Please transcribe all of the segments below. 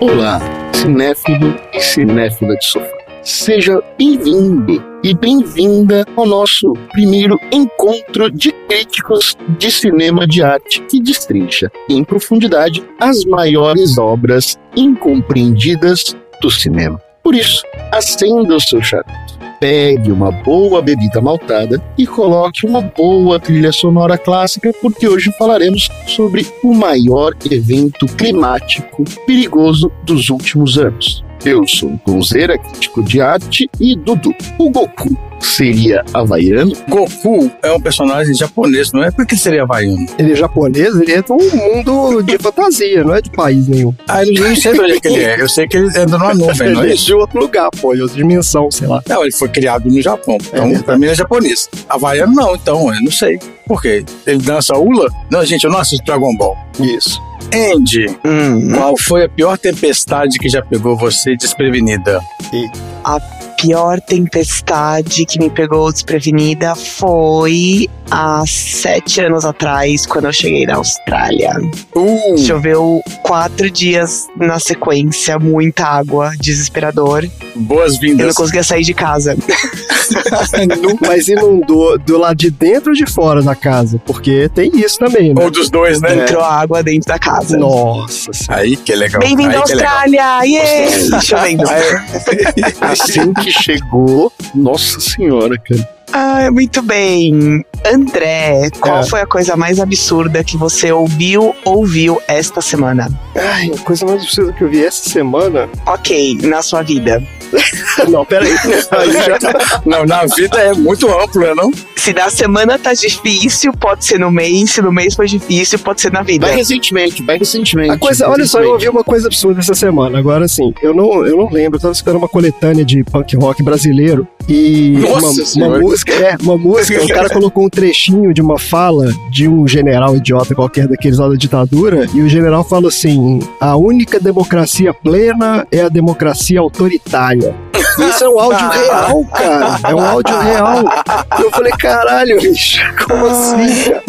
Olá, cinéfilo e cinéfila de sofá. Seja bem-vindo e bem-vinda ao nosso primeiro encontro de críticos de cinema de arte que destrincha em profundidade as maiores obras incompreendidas do cinema. Por isso, acenda o seu charuto, pegue uma boa bebida maltada e coloque uma boa trilha sonora clássica, porque hoje falaremos sobre o maior evento climático perigoso dos últimos anos. Eu sou Gonzeira, crítico de arte, e Dudu. O Goku seria havaiano? Goku é um personagem japonês, não é? Por que seria havaiano? Ele é japonês, ele é de um mundo de fantasia, não é de país nenhum. Ah, eu não sei de onde é que ele é. Eu sei que ele anda numa nuvem, não é Ele é isso? de outro lugar, pô, de outra dimensão, sei lá. Não, ele foi criado no Japão. Então, verdade. pra mim, ele é japonês. Havaiano, não, então, eu não sei. Por quê? Ele dança hula? Não, gente, eu não assisto Dragon Ball. Isso. Andy, Hum, qual foi a pior tempestade que já pegou você desprevenida? Pior tempestade que me pegou desprevenida foi há sete anos atrás, quando eu cheguei na Austrália. Uh, Choveu quatro dias na sequência, muita água, desesperador. Eu não boas-vindas. conseguia sair de casa. Mas inundou do lado de dentro ou de fora da casa? Porque tem isso também, né? Ou dos dois, né? Entrou água dentro da casa. Nossa. Aí que é legal. Bem-vindo à é legal. Austrália! Yeah! Chovendo. Assim que chegou, nossa senhora, cara. Ah, muito bem. André, qual É. foi a coisa mais absurda que você ouviu ou viu esta semana? Ai, a coisa mais absurda que eu vi essa semana. Ok, na sua vida. Não, peraí. Já... Não, na vida é muito amplo, né, não? Se na semana tá difícil, pode ser no mês. Se no mês foi difícil, pode ser na vida. Vai recentemente, vai recentemente. A coisa, olha só, eu recentemente. ouvi uma coisa absurda essa semana. Agora, assim, eu não, eu não lembro. Eu tava esperando uma coletânea de punk rock brasileiro e Nossa uma, uma Senhora. Música, é, uma música, o cara colocou um trechinho de uma fala de um general idiota qualquer daqueles lá da ditadura, e o general fala assim: a única democracia plena é a democracia autoritária. Isso é um áudio real, cara. É um áudio real. Eu falei, caralho, bicho, como assim, cara?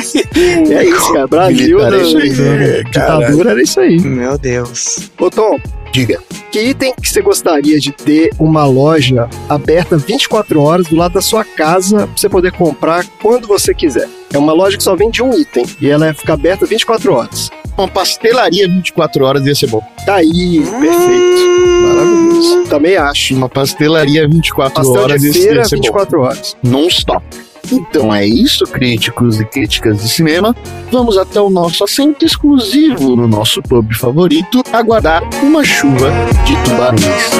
É isso, cara. Brasil, Militar é isso aí, da- ditadura era isso aí. Meu Deus. Ô, Tom, Diga. que item que você gostaria de ter uma loja aberta 24 horas do lado da sua casa pra você poder comprar quando você quiser? É uma loja que só vende um item e ela fica aberta 24 horas. Uma pastelaria 24 horas ia ser bom. Tá aí, perfeito. Maravilhoso. Também acho. Uma pastelaria 24 Pastel horas de ia feira ser bom. 24 horas. Non-stop. Então é isso, críticos e críticas de cinema. Vamos até o nosso assento exclusivo no nosso pub favorito, aguardar uma chuva de tubarões.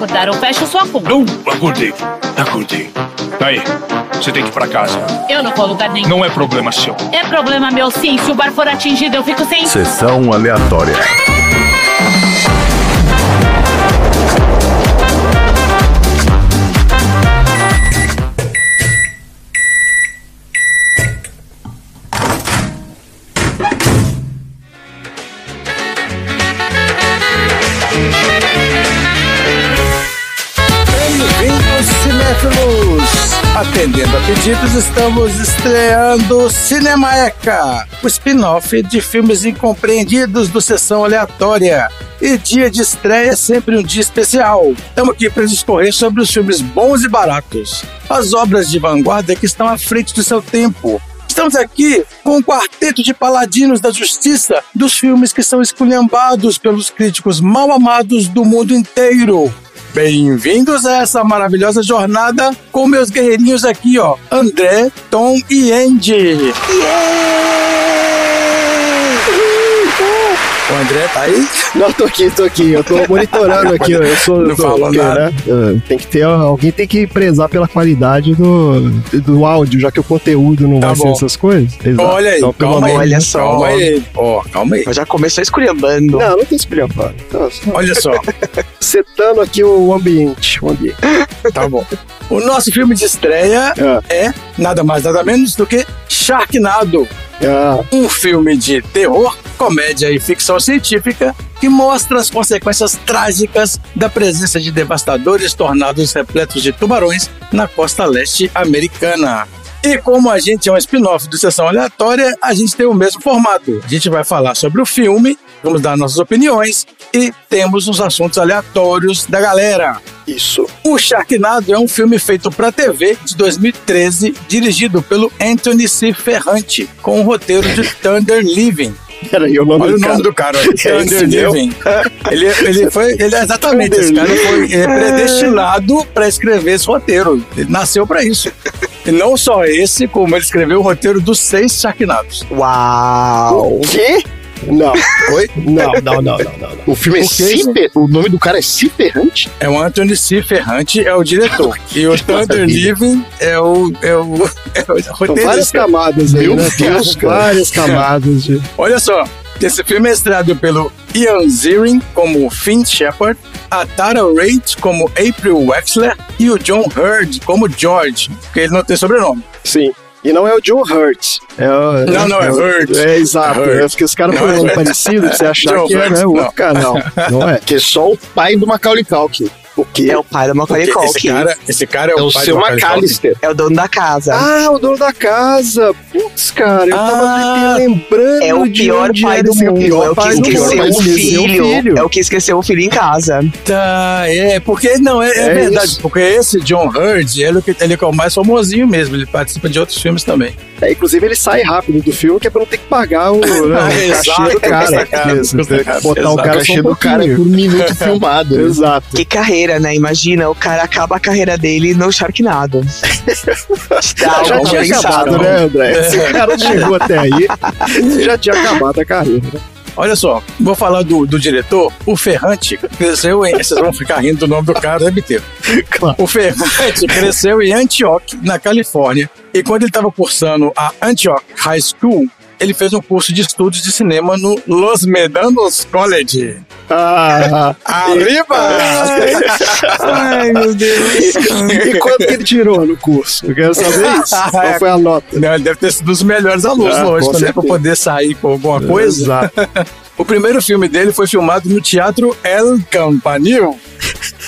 Melhor acordar ou fecha sua conta. Não, acordei. Acordei. Aí, você tem que ir pra casa. Eu não vou a lugar nenhum. Não é problema seu. É problema meu sim. Se o bar for atingido, eu fico sem. Sessão aleatória. Atendendo a pedidos, estamos estreando Cinemaeca, o spin-off de filmes incompreendidos do Sessão Aleatória. E dia de estreia é sempre um dia especial. Estamos aqui para discorrer sobre os filmes bons e baratos, as obras de vanguarda que estão à frente do seu tempo. Estamos aqui com um quarteto de paladinos da justiça dos filmes que são esculhambados pelos críticos mal amados do mundo inteiro. Bem-vindos a essa maravilhosa jornada com meus guerreirinhos aqui, ó. André, Tom e Andy. O André tá aí? Não, tô aqui, tô aqui. Eu tô monitorando aqui. ó. Eu sou. Não tô, nada. né, uh, Tem que ter. Alguém tem que prezar pela qualidade do, do áudio, já que o conteúdo não Tá vai bom. ser essas coisas. Exato. Olha aí, Então, calma aí. Olha só. Calma aí. Ó, calma aí. Já começou esculhambando. Não, não tem. Então, só Olha só, setando aqui o ambiente. O ambiente. tá bom. O nosso filme de estreia Ah. é nada mais nada menos do que Sharknado. Ah, um filme de terror, comédia e ficção científica que mostra as consequências trágicas da presença de devastadores tornados repletos de tubarões na costa leste americana. E como a gente é um spin-off do Sessão Aleatória, a gente tem o mesmo formato. A gente vai falar sobre o filme, vamos dar nossas opiniões e temos os assuntos aleatórios da galera. isso. O Sharknado é um filme feito para TV de 2013, dirigido pelo Anthony C. Ferrante, com o roteiro de Thunder Living. Peraí, o nome Olha do o nome cara. do cara. É Thunder? Living. Ele, ele foi, ele é exatamente, esse cara foi é, predestinado para escrever esse roteiro. Ele nasceu para isso. E não só esse, como ele escreveu o roteiro dos seis Sharknados. Uau! O quê? Não. Oi? Não, não, não, não, não. não. O filme é? Cifer... O nome do cara é Ciferrante? É o Anthony C. Ferrante, é o diretor. E o Thunder. Living é o, é o, é o São várias camadas aí, Meu né? Deus, cara. Várias camadas de. Olha só, esse filme é estrelado pelo Ian Ziering como Finn Shepard, a Tara Reid como April Wexler e o John Hurd como George, porque ele não tem sobrenome. Sim. E não é o John Hurt. É o, Não, não, é o- Hurt. É exato. É Hurt. É porque os caras põem é parecido pra você achar que é Hurt, né, o outro não. canal. Não é? Que é só o pai do Macaulay Culkin. O quê? É o pai do Macaulay Porque esse Culkin. cara, esse cara é, É o pai seu do Macaulay Culkin. McAllister. É o dono da casa. Ah, o dono da casa. Putz, cara, eu Ah, tava lembrando é o de pior onde pai do mundo. pior É o que esqueceu o filho. É o que esqueceu o filho em casa. Tá, é, porque não, é, é É verdade, isso. porque esse John Hurd, ele, é o que- ele é o mais famosinho mesmo, ele participa de outros filmes também. É, inclusive ele sai rápido do filme, que é pra não ter que pagar o, né, o Exato, cachê do cara. que caro, botar o. O cara só um do cara é por minuto filmado. né? Exato. Que carreira, né? Imagina, o cara acaba a carreira dele no Sharknado. Já algo tinha acabado, não? né, André? Se o cara chegou até aí, já tinha acabado a carreira. Olha só, vou falar do, do diretor, o Ferrante cresceu em. Vocês vão ficar rindo do nome do cara, deve ter. Claro. O Ferrante cresceu em Antioch, na Califórnia, e quando ele estava cursando a Antioch High School, ele fez um curso de estudos de cinema no Los Medanos College. Ah, Arriba! Ai, meu Deus. e quanto que ele tirou no curso? Eu quero saber isso. Qual foi a nota? Não, ele deve ter sido dos melhores alunos, Ah, lógico, né? Pra poder sair com alguma coisa. Exato. O primeiro filme dele foi filmado no Teatro El Campanil.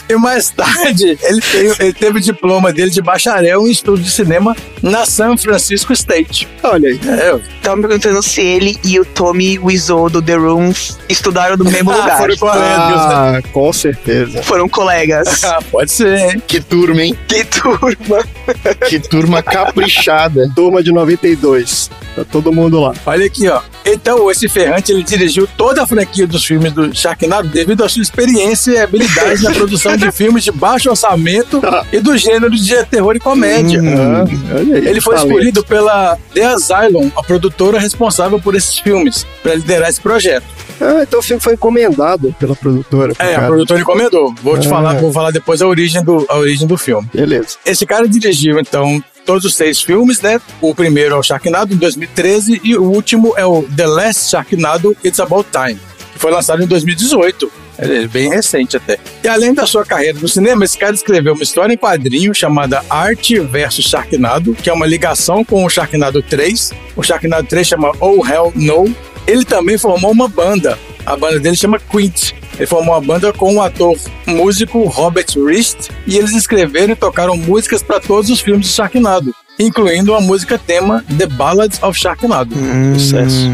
E mais tarde, ele, tem- ele teve o diploma dele de bacharel em estudo de cinema na San Francisco State. Olha aí. É, Tava me perguntando se ele e o Tommy Wiseau do The Room estudaram no mesmo lugar. foram colegas. Ah, com certeza. Foram colegas. Ah, pode ser, hein? Que turma, hein? Que turma. Que turma caprichada. Turma de 92. Tá todo mundo lá. Olha aqui, ó. Então, esse Ferrante, ele dirigiu toda a franquia dos filmes do Sharknado devido à sua experiência e habilidade na produção de filmes de baixo orçamento e do gênero de terror e comédia. Ah, olha. Ele foi escolhido pela The Asylum, a produtora responsável por esses filmes, para liderar esse projeto. Ah, então o filme foi encomendado pela produtora. pro É, a cara. produtora encomendou. Vou te Ah. falar, vou falar depois a origem do, a origem do filme. Beleza. Esse cara dirigiu, então, todos os seis filmes, né? O primeiro é o Sharknado, em 2013, e o último é o The Last Sharknado, It's About Time, que foi lançado em 2018. Ele é bem recente até. E além da sua carreira no cinema, esse cara escreveu uma história em quadrinho chamada Arte versus Sharknado, que é uma ligação com o Sharknado 3. O Sharknado 3 chama Oh Hell No. Ele também formou uma banda. A banda dele chama Quint. Ele formou uma banda com o ator músico Robert Rist e eles escreveram e tocaram músicas para todos os filmes de Sharknado, incluindo a música tema The Ballads of Sharknado. Sucesso.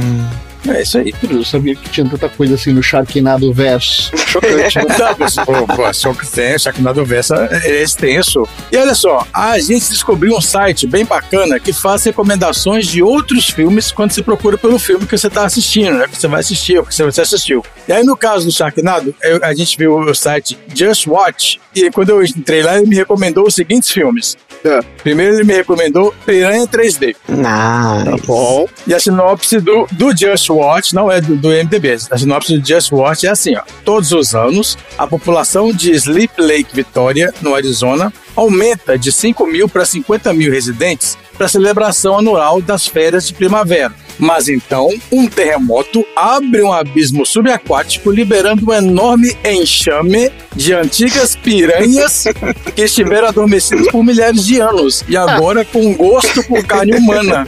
É isso aí. Eu sabia que tinha tanta coisa assim no Sharknado verso. Chocante, né? Não, pô, pô, só que tem, Sharknado Versa é extenso. E olha só, a gente descobriu um site bem bacana que faz recomendações de outros filmes quando você procura pelo filme que você está assistindo, né? Que você vai assistir, ou que você assistiu. E aí, no caso do Sharknado, eu- a gente viu o site Just Watch, e quando eu entrei lá, ele me recomendou os seguintes filmes: É. Primeiro ele me recomendou Piranha 3D. Nice. Tá bom. E a sinopse do, do Just Watch, não é do, do MDB, a sinopse do Just Watch é assim, ó. Todos os anos, a população de Sleep Lake Victoria, no Arizona, aumenta de 5 mil para 50 mil residentes para a celebração anual das férias de primavera. Mas então, um terremoto abre um abismo subaquático, liberando um enorme enxame de antigas piranhas que estiveram adormecidas por milhares de anos e agora com gosto por carne humana.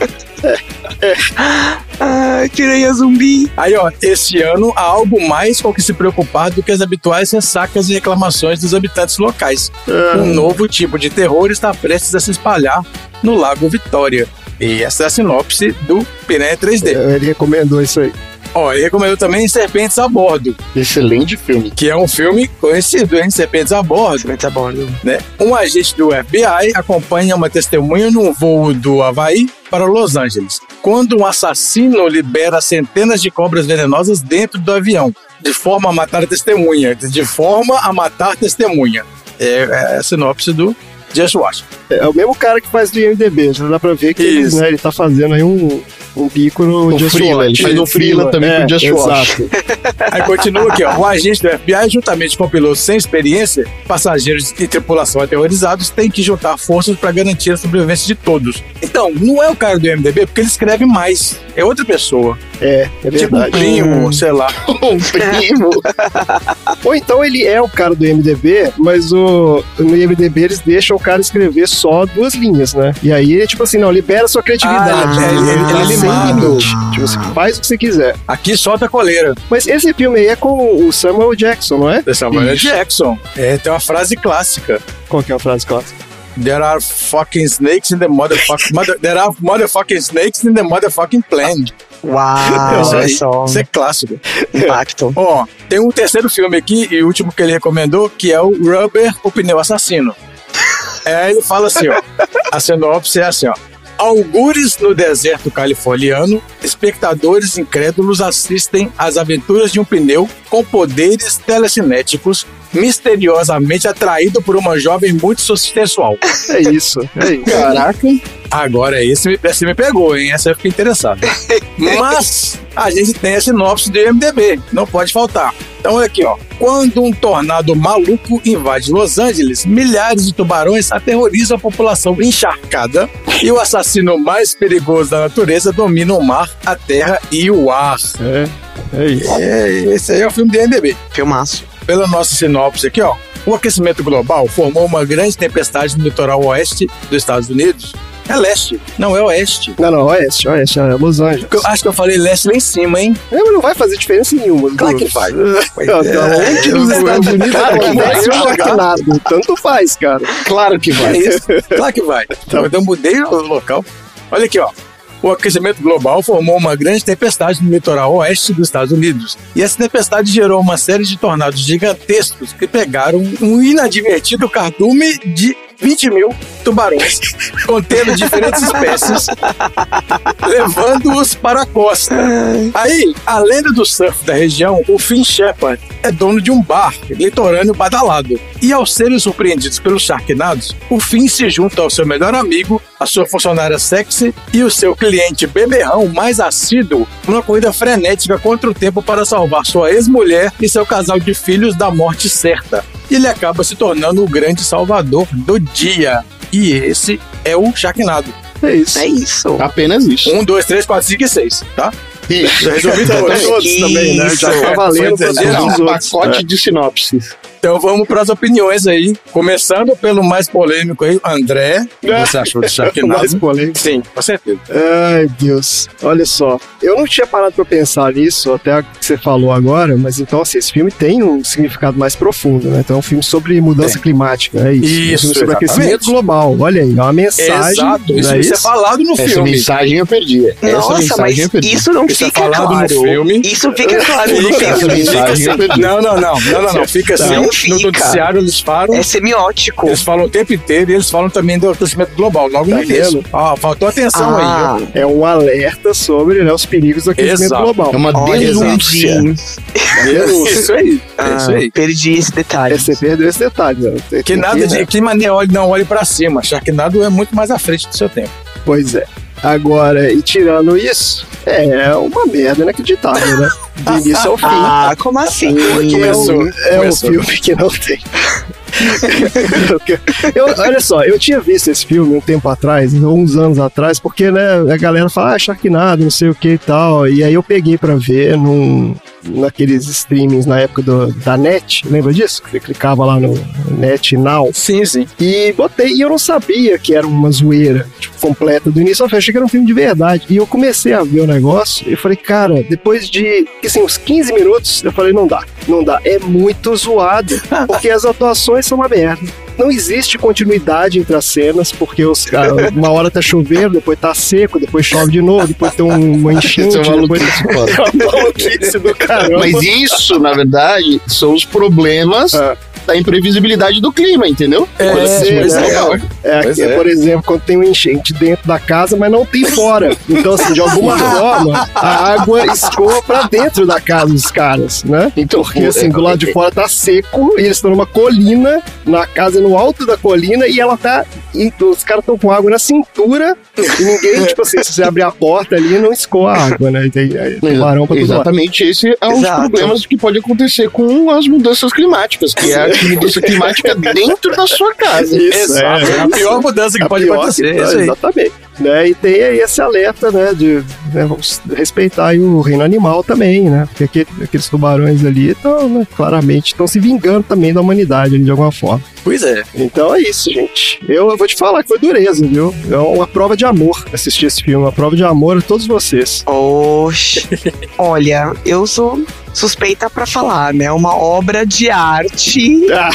Ai, piranha zumbi. Aí, ó, esse ano há algo mais com que se preocupar do que as habituais ressacas e reclamações dos habitantes locais. Um novo tipo de terror está prestes a se espalhar no Lago Vitória. E essa é a sinopse do Piranha 3D. Ele recomendou isso aí. Ó, ele recomendou também Serpentes a Bordo, Excelente filme. que é um filme conhecido, hein? Serpentes a Bordo. Mas tá bom, né? Um agente do FBI acompanha uma testemunha num voo do Havaí para Los Angeles, quando um assassino libera centenas de cobras venenosas dentro do avião, de forma a matar a testemunha, de forma a matar a testemunha. É, é a sinopse do Just Watch. É o mesmo cara que faz do IMDB, já dá pra ver que ele, né, ele tá fazendo aí um, um bico no Um Just freela, Watch. ele faz um freela também é, com Just Watch. exato. Aí continua aqui, ó. O agente do FBI, juntamente com pilotos sem experiência, passageiros e tripulação aterrorizados, tem que juntar forças para garantir a sobrevivência de todos. Então, não é o cara do MDB, porque ele escreve mais. É outra pessoa. É, é Tipo um verdade. primo, sei lá. Um primo. Ou então ele é o cara do IMDB, mas o, no IMDB eles deixam o cara escrever só duas linhas, né? E aí, tipo assim, não, libera sua criatividade. Ah, né? ele- ele- ele sem manda. limite. Tipo assim, faz o que você quiser. Aqui solta a coleira. Mas esse filme aí é com o Samuel Jackson, não é? Da Samuel Isso. Jackson. É, tem uma frase clássica. Qual que é a frase clássica? There are fucking snakes in the motherfucking... Mother, there are motherfucking snakes in the motherfucking plan. Uau, Isso aí. só. Isso é clássico. Impacto. Ó, tem um terceiro filme aqui, e o último que ele recomendou, que é o Rubber, o pneu assassino. É, ele fala assim, ó. A sinopse é assim, ó. Algures no deserto californiano, espectadores incrédulos assistem às aventuras de um pneu com poderes telecinéticos, misteriosamente atraído por uma jovem muito sensual. É isso, é isso. Caraca. Agora, esse me, esse me pegou, hein? Essa eu fiquei interessado. Mas a gente tem a sinopse do MDB, não pode faltar. Então, olha aqui, ó. Quando um tornado maluco invade Los Angeles, milhares de tubarões aterrorizam a população encharcada e o assassino mais perigoso da natureza domina o mar, a terra e o ar. É, é isso. É, esse aí é o filme do MDB. Filmaço. Pela nossa sinopse aqui, ó. O aquecimento global formou uma grande tempestade no litoral oeste dos Estados Unidos. É leste, não é oeste. Não, não, oeste, oeste, é Los Angeles. Eu acho que eu falei leste lá em cima, hein? É, mas não vai fazer diferença nenhuma. Claro que faz. Onde nos É, Estados Unidos claro que vai. um. Tanto faz, cara. Claro que É vai. isso. Claro que vai. Então, eu mudei o local. Olha aqui, ó. O aquecimento global formou uma grande tempestade no litoral oeste dos Estados Unidos. E essa tempestade gerou uma série de tornados gigantescos que pegaram um inadvertido cardume de 20 mil tubarões, contendo diferentes espécies, levando-os para a costa. Aí, a lenda do surf da região, o Finn Shepard é dono de um bar litorâneo badalado. E ao serem surpreendidos pelos Sharknados, o Finn se junta ao seu melhor amigo, a sua funcionária sexy e o seu cliente beberrão mais assíduo numa corrida frenética contra o tempo para salvar sua ex-mulher e seu casal de filhos da morte certa. E ele acaba se tornando o grande salvador do dia. E esse é o Sharknado. É isso. É isso. Apenas isso. Um, dois, três, quatro, cinco e seis, tá? Isso. Já resolvi todos, todos também, né? Já Tá valendo pra todos os Um outros. pacote de sinopses. Então vamos para as opiniões aí. Começando pelo mais polêmico aí, André. Você achou do Mais Sharknado? polêmico. Sim, com certeza. Ai, Deus. Olha só. Eu não tinha parado pra pensar nisso até o que você falou agora, mas então, assim, esse filme tem um significado mais profundo, né? Então é um filme sobre mudança Tem. climática, é isso. é um Isso, filme sobre exatamente. aquecimento global. Olha aí, é uma mensagem. Exato, isso, é isso é falado no Essa filme. mensagem eu perdi. Essa Nossa, mas mensagem eu perdi. isso não Isso é fica falado no claro. filme. Isso fica claro no Essa filme. fica mensagem eu assim. perdi. Não, não, não, não, não, não. Fica assim no fica. noticiário eles falam. É semiótico. Eles falam o tempo inteiro e eles falam também do aquecimento global, logo Tá no início. vendo? Ó, faltou atenção aí. Ah, viu? É um alerta sobre né, os perigos do aquecimento Exato. global. É uma olha, denúncia. Isso aí. É Ah, isso aí. perdi esse detalhe. É, você perdeu esse detalhe. Né? Que nada de que maneira olhe, não olhe pra cima. Sharknado é muito mais à frente do seu tempo. Pois é. Agora, e tirando isso, é uma merda inacreditável, né? Do início ao fim. Ah, como assim? Porque é um, Começou, é um começou. filme que não tem. Eu- olha só, eu tinha visto esse filme um tempo atrás, uns anos atrás, porque né, a galera fala, ah, Sharknado, não sei o que e tal. E aí eu peguei pra ver num, naqueles streamings na época do, da net, lembra disso? Você clicava lá no Net Now. Sim, sim. E botei, e eu não sabia que era uma zoeira tipo, completa do início ao fim. Achei que era um filme de verdade. E eu comecei a ver o negócio e eu falei, cara, depois de assim, uns 15 minutos, eu falei, não dá, não dá. É muito zoado, porque as atuações são uma merda. Não existe continuidade entre as cenas, porque os, uma hora tá chovendo, depois tá seco, depois chove de novo, depois tem um- uma enchente, Isso é uma depois é uma maluquice do caramba. Mas isso, na verdade, são os problemas Ah. da imprevisibilidade do clima, entendeu? É, Pode ser, né? é. Legal. É, Pois aqui, é. por exemplo, quando tem um enchente dentro da casa, mas não tem fora. Então, assim, de alguma forma, a água escoa pra dentro da casa dos caras, né? Então, Porque, assim, do lado de é, fora tá seco e eles estão numa colina, na casa no alto da colina, e ela tá. e os caras estão com água na cintura e ninguém, tipo assim, se você abrir a porta ali, não escoa a água, né? E tem aí, tubarão pra lado. Exatamente, esse é um dos problemas que pode acontecer com as mudanças climáticas, que é a mudança climática dentro da sua casa. Isso, Exato. É a pior mudança que A pode pior, acontecer. É é, isso aí. Exatamente. Né? E tem aí esse alerta, né? De né, vamos respeitar aí o reino animal também, né? Porque aquele- aqueles tubarões ali estão, né, claramente, estão se vingando também da humanidade de alguma forma. Pois é. Então é isso, gente. Eu, vou te falar que foi dureza, viu? É uma prova de amor assistir esse filme, uma prova de amor a todos vocês. Oxe. Olha, eu sou suspeita pra falar, né? Uma obra de arte. Ah.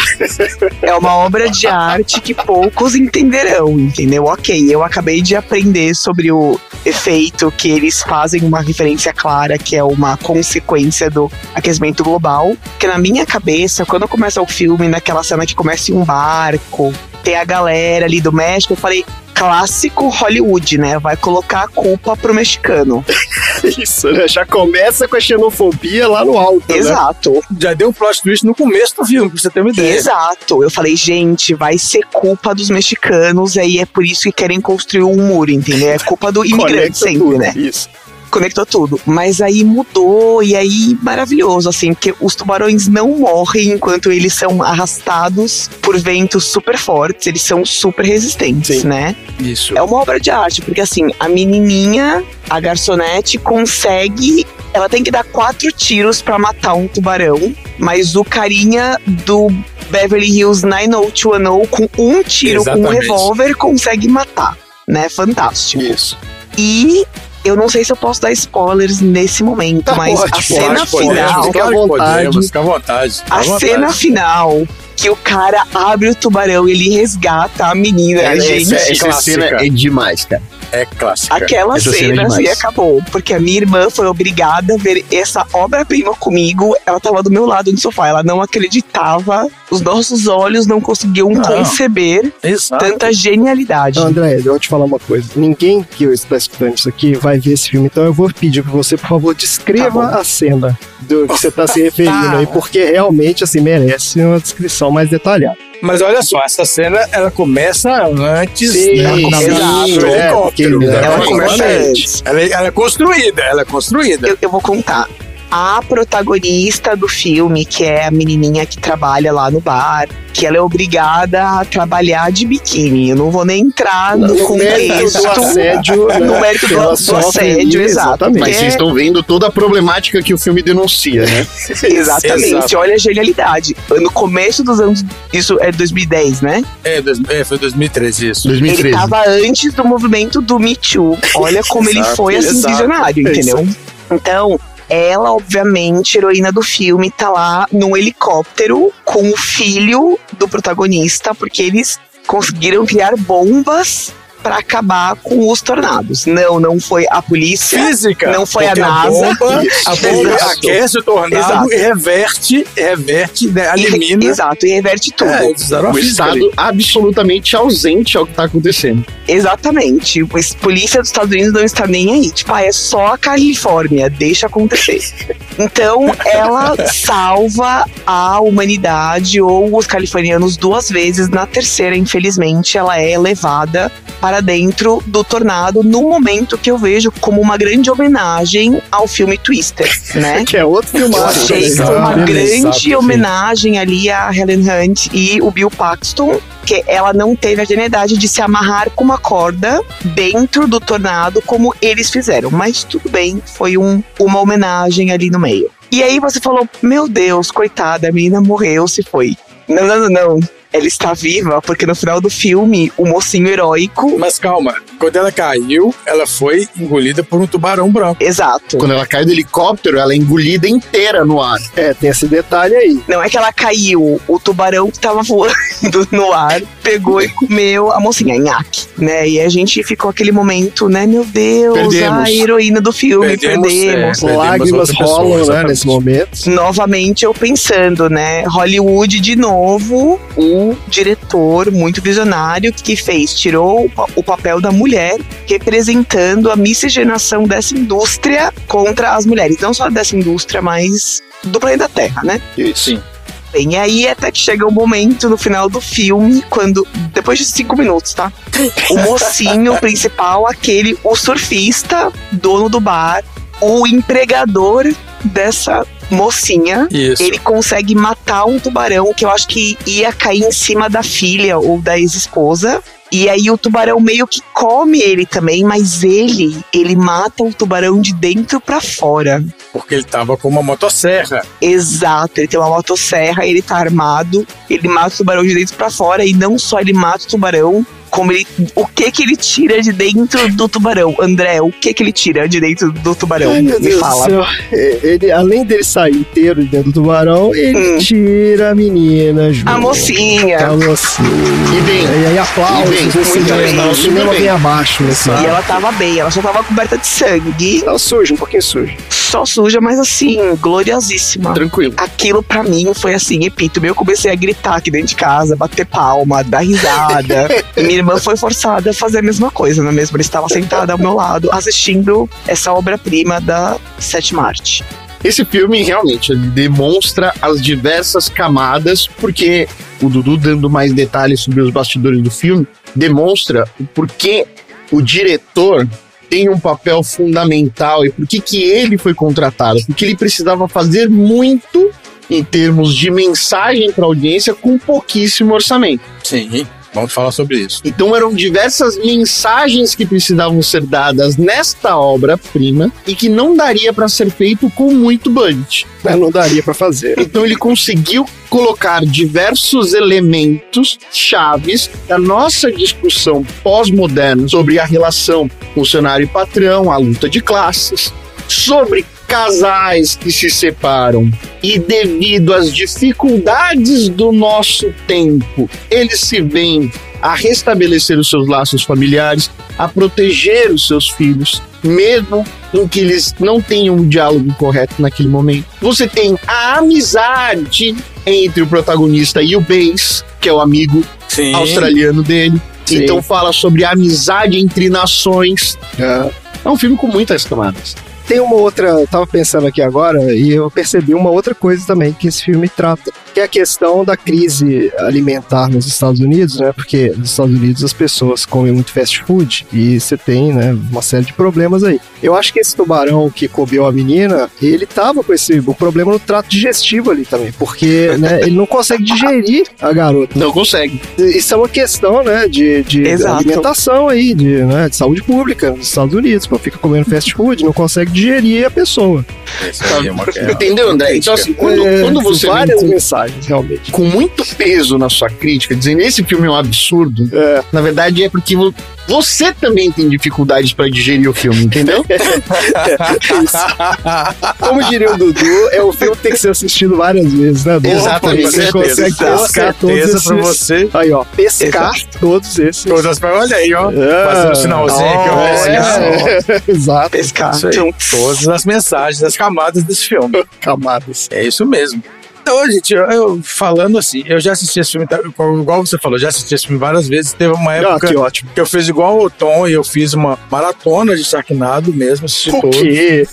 É uma obra de arte que poucos entenderão, entendeu? Ok, eu acabei de aprender sobre o efeito que eles fazem uma referência clara, que é uma consequência do aquecimento global. Que na minha cabeça, quando começa o filme, naquela cena que começa em um barco, tem a galera ali do México, eu falei. Clássico Hollywood, né? Vai colocar a culpa pro mexicano. Isso, né? Já começa com a xenofobia lá no alto, né? Exato, Já deu um plot twist no começo do filme, pra você ter uma ideia. exato. Eu falei, gente, vai ser culpa dos mexicanos, aí é por isso que querem construir um muro, entendeu? É culpa do imigrante Conecta sempre, tudo. né? Isso. Conectou tudo. Mas aí mudou, e aí maravilhoso, assim, porque os tubarões não morrem enquanto eles são arrastados por ventos super fortes, eles são super resistentes, Sim. né? Isso. É uma obra de arte, porque assim, a menininha, a garçonete, consegue. Ela tem que dar quatro tiros pra matar um tubarão, mas o carinha do Beverly Hills 90210 com um tiro com um Exatamente. revólver consegue matar, né? Fantástico. Isso. E eu não sei se eu posso dar spoilers nesse momento, Tá, mas pode, a pode, cena pode, final. Fica à vontade. podemos, Fica à vontade. Fica à A vontade. cena final que o cara abre o tubarão, ele resgata a menina, É, gente. essa, essa clássica. cena é demais, cara. É clássica. Aquela Essa cena cena assim demais. acabou, porque a minha irmã foi obrigada a ver essa obra-prima comigo. Ela tava do meu lado no sofá, ela não acreditava, os nossos olhos não conseguiam Não. conceber Exato. tanta genialidade. André, eu vou te falar uma coisa. Ninguém que está escutando isso aqui vai ver esse filme, então eu vou pedir pra você, por favor, descreva Tá a cena do que você tá se referindo aí, porque realmente, assim, merece uma descrição mais detalhada. Mas olha só, essa cena ela começa antes Sim, do é, helicóptero. ela começa antes. Ela, é- ela é construída, ela é construída. Eu, eu vou contar. A protagonista do filme, que é a menininha que trabalha lá no bar, que ela é obrigada a trabalhar de biquíni. Eu não vou nem entrar no, No mérito contexto. do assédio, né, no mérito do, ela do assédio, exato. exatamente. Mas vocês estão vendo toda a problemática que o filme denuncia, né? Exatamente, Exato. olha a genialidade. No começo dos anos. Isso é 2010, né? É, dois- é, foi 2013 isso. Ele 2013. tava antes do movimento do Me Too. Olha como ele foi assim, exato. visionário, É entendeu? Então, ela, obviamente, heroína do filme, tá lá num helicóptero com o filho do protagonista, porque eles conseguiram criar bombas pra acabar com os tornados. Não, não foi a polícia. Física. Não foi a NASA. bomba, a bomba aquece o tornado Exato. e reverte, reverte, né, E- elimina. Exato, e reverte tudo. É, a O física ali. Estado absolutamente ausente ao que tá acontecendo. Exatamente. A polícia dos Estados Unidos não está nem aí. Tipo, ah, é só a Califórnia, deixa acontecer. Então, ela salva a humanidade ou os californianos duas vezes. Na terceira, infelizmente, ela é levada para dentro do tornado no momento que eu vejo como uma grande homenagem ao filme Twister, né? Que é outro Eu filmado. achei que foi uma Ah, grande homenagem ali a Helen Hunt e o Bill Paxton, que ela não teve a genialidade de se amarrar com uma corda dentro do tornado como eles fizeram. Mas tudo bem, foi um, uma homenagem ali no meio. E aí você falou, meu Deus, coitada, a menina morreu, se foi. Não, não, não, não. Ela está viva, porque no final do filme, o mocinho heróico. Mas calma, quando ela caiu, ela foi engolida por um tubarão branco. Exato. Quando ela cai do helicóptero, ela é engolida inteira no ar. É, tem esse detalhe aí. Não é que ela caiu, o tubarão que tava voando no ar pegou e comeu a mocinha, nhaque, né? E a gente ficou aquele momento, né? Meu Deus, Perdemos. a heroína do filme, Perdemos, perdemos. é. Lágrimas pessoa, rolam, né, nesse momento. Novamente eu pensando, né? Hollywood de novo, o diretor muito visionário que fez, tirou o papel da mulher representando a miscigenação dessa indústria contra as mulheres. Não só dessa indústria, mas do planeta Terra, né? Sim. Bem, e aí até que chega o momento no final do filme, quando. Depois de cinco minutos, tá? O mocinho principal, aquele, o surfista, dono do bar, o empregador dessa mocinha. Isso. Ele consegue matar um tubarão que eu acho que ia cair em cima da filha ou da ex-esposa. E aí o tubarão meio que come ele também, mas ele, ele mata o tubarão de dentro pra fora. Porque ele tava com uma motosserra. Exato, ele tem uma motosserra, ele tá armado, ele mata o tubarão de dentro pra fora e não só ele mata o tubarão, como ele. O que que ele tira de dentro do tubarão? André, o que que ele tira de dentro do tubarão? Ai, meu Me Deus fala. do céu. É, Ele, além dele sair inteiro de dentro do tubarão, ele Hum. tira a menina junto. A mocinha. A mocinha. E bem, E aí aplausos E bem, no muito cinema. bem, O muito cinema bem. vem abaixo nesse E ela tava bem, ela só tava coberta de sangue, Tá sujo, um pouquinho sujo. só suja, mas assim, gloriosíssima. tranquilo. Aquilo pra mim foi assim, epítome. Eu comecei a gritar aqui dentro de casa, bater palma, dar risada. Minha irmã foi forçada a fazer a mesma coisa, não é mesmo? Ela estava sentada ao meu lado, assistindo essa obra-prima da sétima arte. Esse filme realmente demonstra as diversas camadas, porque o Dudu dando mais detalhes sobre os bastidores do filme demonstra o porquê o diretor tem um papel fundamental e por que que ele foi contratado, porque ele precisava fazer muito em termos de mensagem para a audiência com pouquíssimo orçamento. Sim. Vamos falar sobre isso. Então eram diversas mensagens que precisavam ser dadas nesta obra-prima e que não daria para ser feito com muito budget. Não daria pra fazer. Então ele conseguiu colocar diversos elementos chaves da nossa discussão pós-moderna sobre a relação funcionário e patrão, a luta de classes, sobre casais que se separam e devido às dificuldades do nosso tempo, eles se veem a restabelecer os seus laços familiares, a proteger os seus filhos, mesmo em que eles não tenham o diálogo correto naquele momento. Você tem a amizade entre o protagonista e o Bass, que é o amigo Sim. australiano dele. Sim. Então fala sobre a amizade entre nações. É um filme com muitas camadas. Tem uma outra, eu tava pensando aqui agora, e eu percebi uma outra coisa também que esse filme trata, que é a questão da crise alimentar nos Estados Unidos, né? Porque nos Estados Unidos as pessoas comem muito fast food e você tem, né, uma série de problemas aí. Eu acho que esse tubarão que comeu a menina, ele tava com esse o problema no trato digestivo ali também, porque, né, ele não consegue digerir a garota. Não consegue. Isso é uma questão, né, de, de Exato. alimentação aí, de, né, de saúde pública nos Estados Unidos. Pô, fica comendo fast food, não consegue digerir a pessoa. Isso aí é uma- é- Entendeu, André? Então, assim, quando, É, quando você várias com, mensagens, realmente. com muito peso na sua crítica, dizendo esse filme é um absurdo, É, na verdade é porque você também tem dificuldades pra digerir o filme, entendeu? Como diria o Dudu, é um filme que tem que ser assistido várias vezes, né? Dudu? Exatamente, Você consegue pescar todos esses... pra você. Aí, ó, pescar todos esses. Todas pra olha aí, ó. Ah, Fazendo um sinalzinho aqui, ó. olha Olha só. É, exato. Pescar. Então, Todas as mensagens, as camadas desse filme. Camadas. É isso mesmo. Então, gente, eu, eu falando assim, eu já assisti esse filme, tá, igual você falou, já assisti esse filme várias vezes. Teve uma Ah, época que ótimo. que eu fiz igual o Tom e eu fiz uma maratona de Sharknado mesmo, assisti O todos. quê?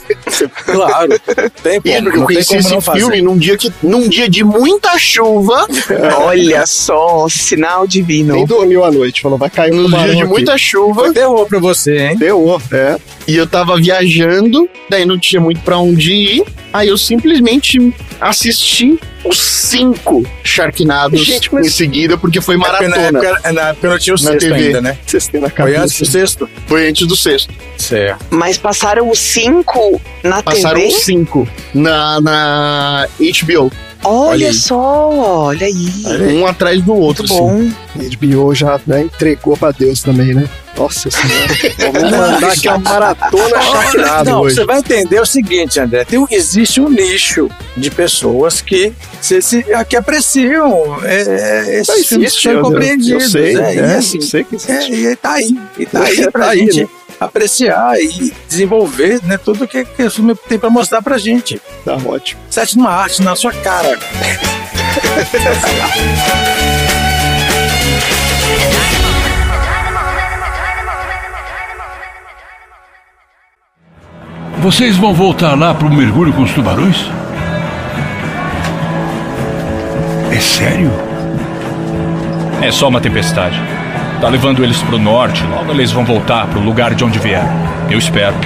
Claro. Tem E como, eu conheci esse fazer. filme num dia, que, num dia de muita chuva, olha só, sinal divino. Nem dormiu à noite. Falou, vai cair um num dia de aqui. muita chuva, Foi terror pra você, hein? Deu, é. e eu tava viajando, daí não tinha muito pra onde ir, aí eu simplesmente assisti os cinco Sharknados Gente, mas- em seguida, porque foi É porque na maratona. época, na época não tinha o Na sexto TV. ainda, né? Na Foi antes do sexto? Foi antes do sexto. Certo. Mas passaram os cinco na Passaram TV? os cinco na, na HBO, Olha Olha aí. só, olha aí. um atrás do outro. Muito bom. HBO já né, entregou pra Deus também, né? Nossa senhora. Vamos mandar aqui uma maratona Sharknado Não, hoje. você vai entender o seguinte, André. Tem, um- existe um nicho de pessoas que, se, se, que apreciam é, é, esses Isso filmes que são eu, eu sei, é, e é, assim, eu sei que é, existe. e tá aí. E tá aí pra Tá aí, gente né? Apreciar e desenvolver né, tudo que, que o filme tem pra mostrar pra gente. Tá ótimo. Sétima arte na sua cara. Vocês vão voltar lá pro mergulho com os tubarões? É sério? É só uma tempestade. Tá levando eles pro norte, logo eles vão voltar pro lugar de onde vieram. Eu espero.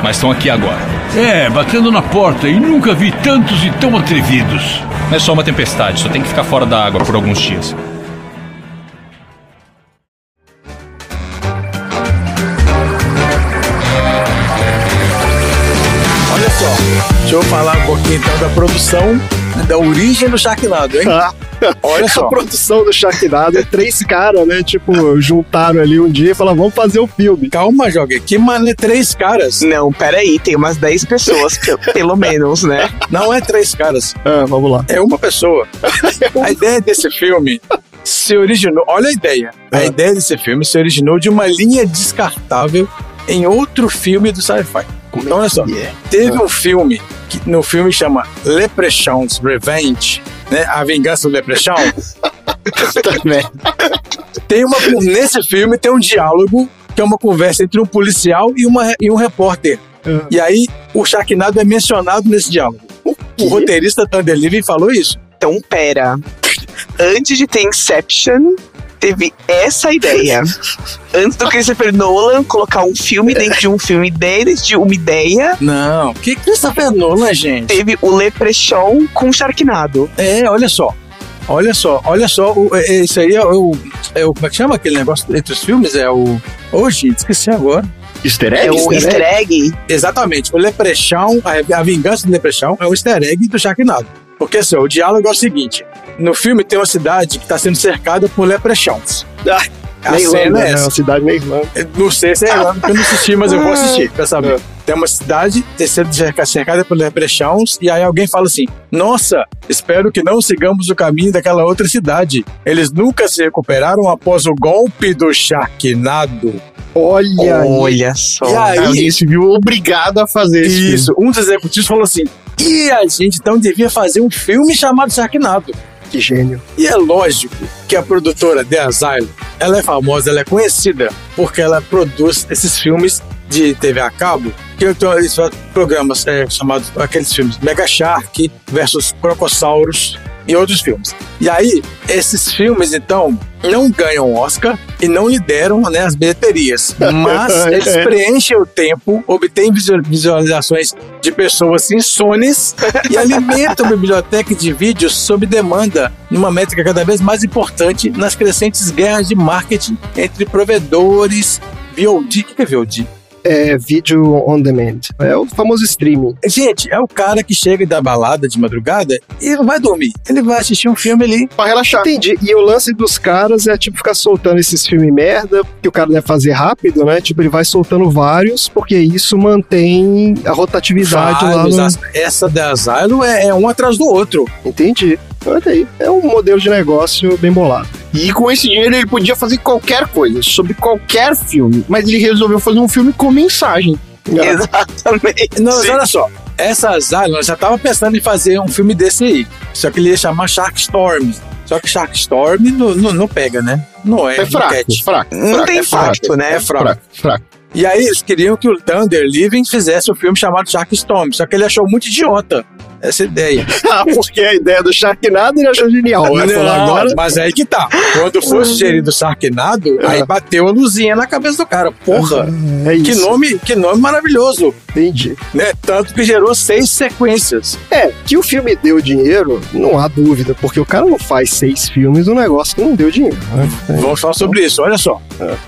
Mas estão aqui agora. É, batendo na porta e nunca vi tantos e tão atrevidos. É só uma tempestade, só tem que ficar fora da água por alguns dias. Olha só, deixa eu falar um pouquinho então da produção, da origem do Sharknado, hein? Ah, Olha a só. produção do Sharknado é três caras, né? Tipo, juntaram ali um dia e falaram, vamos fazer o filme. Calma, Jogue. Que mané três caras? Não, peraí, tem umas 10 pessoas, pe- pelo menos, né? Não é três caras, Ah, vamos lá. é uma pessoa. A ideia desse filme se originou. Olha a ideia. A Ah. ideia desse filme se originou de uma linha descartável em outro filme do sci-fi. Então, olha só. Teve um filme que no filme chama Leprechaun's Revenge, né? A Vingança do Leprechaun. tem uma nesse filme tem um diálogo que é uma conversa entre um policial e, uma, e um repórter. Ah. E aí o Sharknado é mencionado nesse diálogo. O roteirista Thunder Levy falou isso. Então, pera. Antes de ter Inception, teve essa ideia. Antes do Christopher Nolan colocar um filme dentro de um filme dentro de uma ideia, Não, que Christopher Nolan, gente? teve o Leprechaun com Sharknado. É, olha só. Olha só, olha só, o, é, é, isso aí é o, é o. Como é que chama aquele negócio entre os filmes? É o. Ô, gente, esqueci agora. Easter É egg? o easter egg. Exatamente. O Leprechaun, a, a vingança do Leprechaun é o easter egg do Sharknado. Porque assim, o diálogo é o seguinte: no filme tem uma cidade que está sendo cercada por Leprechauns. A Na Irlanda, cena é né? essa. Uma cidade na Irlanda. Não sei se é Irlanda, porque eu não assisti, mas eu vou assistir pra saber. Tem uma cidade sendo cerca- cercada por leprechauns e aí alguém fala assim: Nossa, espero que não sigamos o caminho daquela outra cidade. Eles nunca se recuperaram após o golpe do Sharknado. Olha aí. Olha só. E aí, Alguém se viu obrigado a fazer esse isso, um dos executivos falou assim: E a gente então devia fazer um filme chamado Sharknado. Que gênio. E é lógico que a produtora The Asylum, ela é famosa, ela é conhecida porque ela produz esses filmes de TV a cabo, que eu fazem programas é, chamados aqueles filmes Mega Shark versus Crocossauros e outros filmes. E aí, esses filmes, então, não ganham Oscar e não lideram né, as bilheterias. Mas eles preenchem o tempo, obtêm visual- visualizações de pessoas insones e alimentam a biblioteca de vídeos sob demanda, numa métrica cada vez mais importante nas crescentes guerras de marketing entre provedores VOD. O que é VOD? É vídeo on demand. É o famoso streaming. Gente, é o cara que chega da balada de madrugada e não vai dormir. Ele vai assistir um filme ali. Pra relaxar. Entendi. E o lance dos caras é tipo ficar soltando esses filmes merda, que o cara deve fazer rápido, né? Tipo, ele vai soltando vários, porque isso mantém a rotatividade lá Vários, no. as- Essa da Asylum é, é um atrás do outro. Entendi. Olha aí. É um modelo de negócio bem bolado. E com esse dinheiro ele podia fazer qualquer coisa, sobre qualquer filme. Mas ele resolveu fazer um filme com mensagem. Exatamente. Não, mas olha só. Essa Asylum já tava pensando em fazer um filme desse aí. Só que ele ia chamar Shark Storm. Só que Shark Storm não, não, não pega, né? Não é. É fraco, não catch. fraco. Não fraco, tem é fraco. impacto, né? É fraco. Fraco, fraco. E aí eles queriam que o Thunder Living fizesse um filme chamado Shark Storm. Só que ele achou muito idiota essa ideia. Ah, porque a ideia do Sharknado ele achou genial. Vai falar Não, agora. Mas aí que tá. Quando foi sugerido Sharknado, aí bateu a luzinha na cabeça do cara. Porra, É isso. que nome, que nome maravilhoso, Entendi. né? Tanto que gerou seis sequências. É, que o filme deu dinheiro, não há dúvida, porque o cara não faz seis filmes um negócio que não deu dinheiro. né? Vamos falar sobre isso, olha só.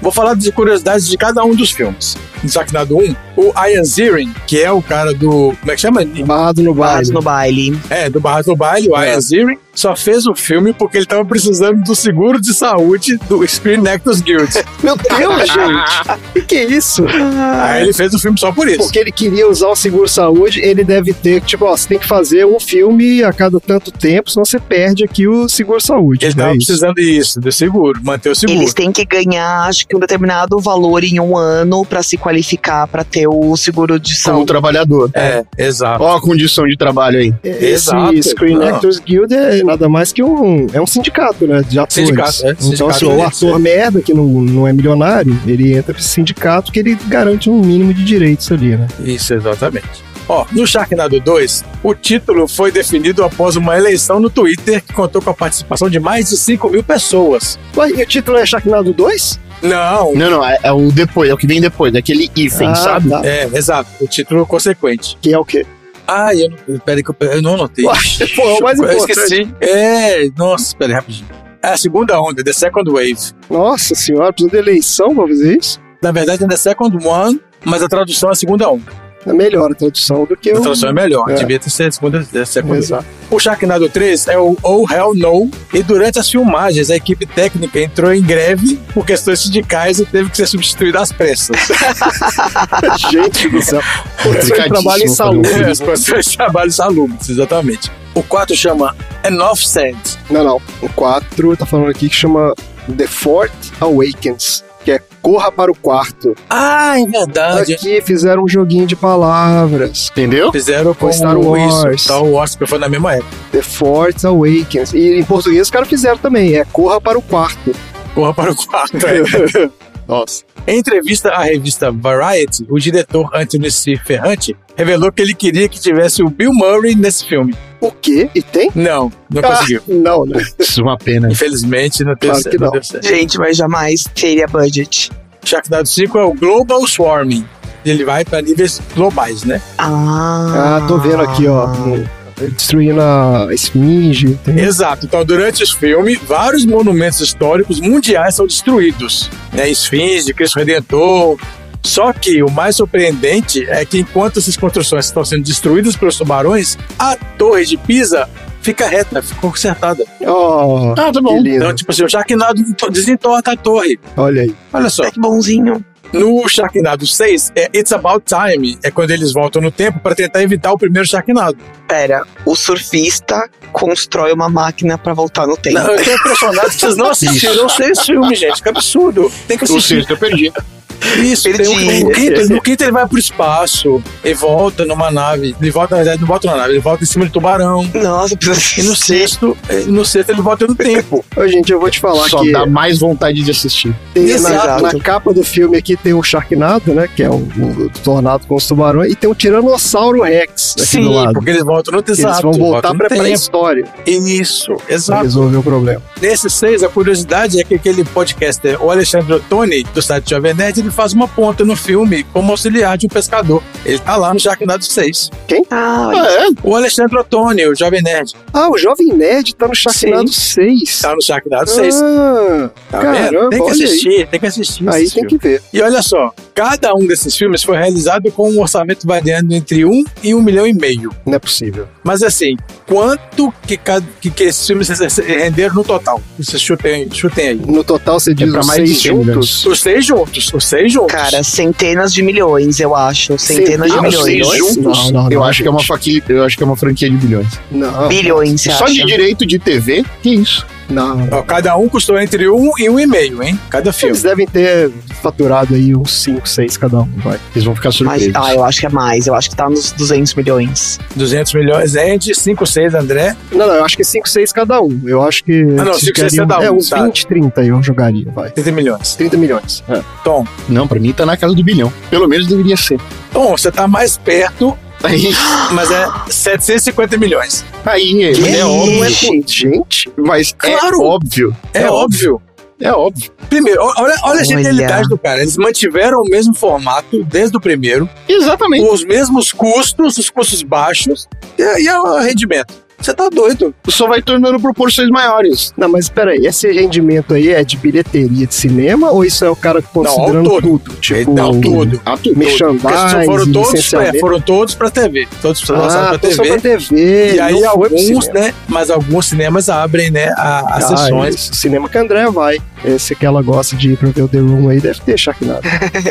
Vou falar de curiosidades de cada um dos filmes. Sharknado 1, o Ian Ziering, que é o cara do. Como é que chama? Barrado no baile. Barras no baile. É, do Barras do Baile, o É. Ian Ziering, só fez o filme porque ele tava precisando do seguro de saúde do Screen Actors Guild. Meu Deus, gente! O que é isso? Aí ele fez o filme só por isso. Porque ele queria usar o seguro-saúde, ele deve ter, tipo, ó, você tem que fazer um filme a cada tanto tempo, senão você perde aqui o seguro-saúde. Ele É tava isso. precisando disso, do seguro, manter o seguro. Eles têm que ganhar, acho que um determinado valor em um ano pra se qualificar pra ter o seguro de Como saúde. trabalhador. É, exato. Ó a condição de trabalho aí. Esse Exato. Screen Não. Actors Guild é nada mais que um. É um sindicato, né? De atores. Sindicato, é. Então, Sindicato se o ator merda, que não, não é milionário, ele entra esse sindicato que ele garante um mínimo de direitos ali, né? Isso, exatamente. Ó, no Sharknado 2, o título foi definido após uma eleição no Twitter que contou com a participação de mais de 5 mil pessoas. Ué, e o título é Sharknado 2? Não, Não, não, é, é o depois, é o que vem depois, é aquele hífen, Ah, sabe? tá. é, exato, o título consequente. Que é o quê? Ah, eu não. Peraí que eu, eu não anotei. Pô, é o mais eu importante. esqueci. É, nossa, peraí, rapidinho. É a segunda onda, The Second Wave. Nossa senhora, precisa de eleição pra fazer isso? Na verdade, é The Second One, mas a tradução é a segunda onda. É melhor a tradução do que A o. tradução é melhor, É. devia ter sido a segunda, Wave. Exato. O Sharknado 3 é o Oh Hell No, e durante as filmagens a equipe técnica entrou em greve por questões sindicais e teve que ser substituída às pressas. Gente do céu. Você trabalha em salão. É, as trabalho salubres, exatamente. O 4 chama Enough Said. Não, não. O 4 tá falando aqui que chama The Fort Awakens, é Corra para o Quarto. Ah, é verdade. Aqui fizeram um joguinho de palavras. Entendeu? Fizeram com Star Wars. Isso, Star Wars, que foi na mesma época. The Fort Awakens. E em português os caras fizeram também. É Corra para o Quarto. Corra para o quarto. é. Nossa. Em entrevista à revista Variety, o diretor Anthony C. Ferrante revelou que ele queria que tivesse o Bill Murray nesse filme. O quê? E tem? Não, não Ah, conseguiu. não, né? Isso é uma pena. Infelizmente, não, Claro certo, que não. deu certo. Gente, mas jamais teria budget. Sharknado 5 é o Global Swarming. Ele vai para níveis globais, né? Ah, Ah, tô vendo aqui, ó. Destruindo a Esfinge. Tem... Exato. Então, durante esse filme, vários monumentos históricos mundiais são destruídos. Né? Esfinge, Cristo Redentor. Só que o mais surpreendente é que enquanto essas construções estão sendo destruídas pelos tubarões, a torre de Pisa fica reta, ficou consertada. Oh, Ah, tá bom. Então, tipo assim, o Sharknado desentorta a torre. Olha aí. Olha só. que bonzinho. No Sharknado 6, é It's About Time. É quando eles voltam no tempo para tentar evitar o primeiro Sharknado. Pera, o surfista constrói uma máquina pra voltar no tempo. Não, eu tô impressionado que vocês não assistiram os seis filmes, gente. Que absurdo. Tem que O assistir. sexto eu perdi. Isso, tem Perdi. um, o quinto, no quinto ele vai pro espaço e volta numa nave. Ele volta, na verdade, não volta na nave, ele volta em cima de tubarão. Nossa, precisa E no sexto, no sexto ele volta no tempo. Ô, gente, eu vou te falar Só que dá mais vontade de assistir. tem na, Exato. na capa do filme aqui tem o Sharknado, né? Que é o, o tornado com os tubarões, e tem o Tiranossauro Rex aqui do Sim, lado. porque eles voltam no exato. eles vão voltar no pra pré-história Isso, exato. resolver o problema. Nesse seis, a curiosidade é que aquele podcaster, o Alexandre Ottoni, do site Jovem Nerd, ele faz uma ponta no filme como auxiliar de um pescador. Ele tá lá no Sharknado 6. Ah, Ah, é? O Alexandre Ottoni, o Jovem Nerd, Ah, o Jovem Nerd tá no Sharknado 6. tá no Sharknado 6. Ah, Tá caramba, vendo? Tem que olha aí. assistir, tem que assistir. Aí tem filme. que ver. E olha só, Cada um desses filmes foi realizado com um orçamento variando entre 1 e 1 milhão e meio. Não é possível. Mas assim, quanto que, cada, que, que esses filmes renderam no total? Vocês chutem, chutem aí. No total, você diz pra os mais de seis 100 milhões. juntos? Os seis juntos. Os juntos. Cara, centenas de milhões, eu acho. Centenas de Ah, milhões. seis juntos, Não, não, eu não, acho que é uma gente. faquinha, eu acho que é uma franquia de bilhões. Não, Bilhões, você Só acha? de direito de TV, que isso? Não. Ó, cada um custou entre 1 e 1,5, hein? Cada filme. Eles devem ter faturado aí uns 5, 6 cada um, vai. Eles vão ficar Mas, surpresos. ah, eu acho que é mais. Eu acho que tá nos 200 milhões. 200 milhões, Ed, 5, 6, André. Não, não, eu acho que é 5, 6 cada um. Eu acho que. Ah, não, eles 5, 6 ficariam- cada um, É, uns tá. 20, 30 eu jogaria, vai. 30 milhões. 30 milhões. É. Tom. Não, pra mim tá na casa do bilhão. Pelo menos deveria ser. Tom, você tá mais perto, Aí, mas é 750 milhões. aí é, Que é óbvio. não é com- Gente, Mas Claro. é óbvio. É, óbvio. É óbvio. Primeiro, ó- olha, olha a Olha. genialidade do cara. Eles mantiveram o mesmo formato desde o primeiro, Exatamente. com os mesmos custos, os custos baixos e, e o rendimento. Você tá doido. Só vai tornando proporções maiores. não, mas espera aí, esse rendimento aí é de bilheteria de cinema ou isso é o cara considerando todo. tudo? Tipo, Não, tudo. Ah, tudo. Merchandising, foram todos, é, foram todos pra TV. Todos lançados Ah, pra TV. pra TV. E aí não alguns, né? Mas alguns cinemas abrem, né, a- as Ah, sessões esse cinema que a André vai. Esse que ela gosta de ir pra ver o The Room aí deve ter Sharknado.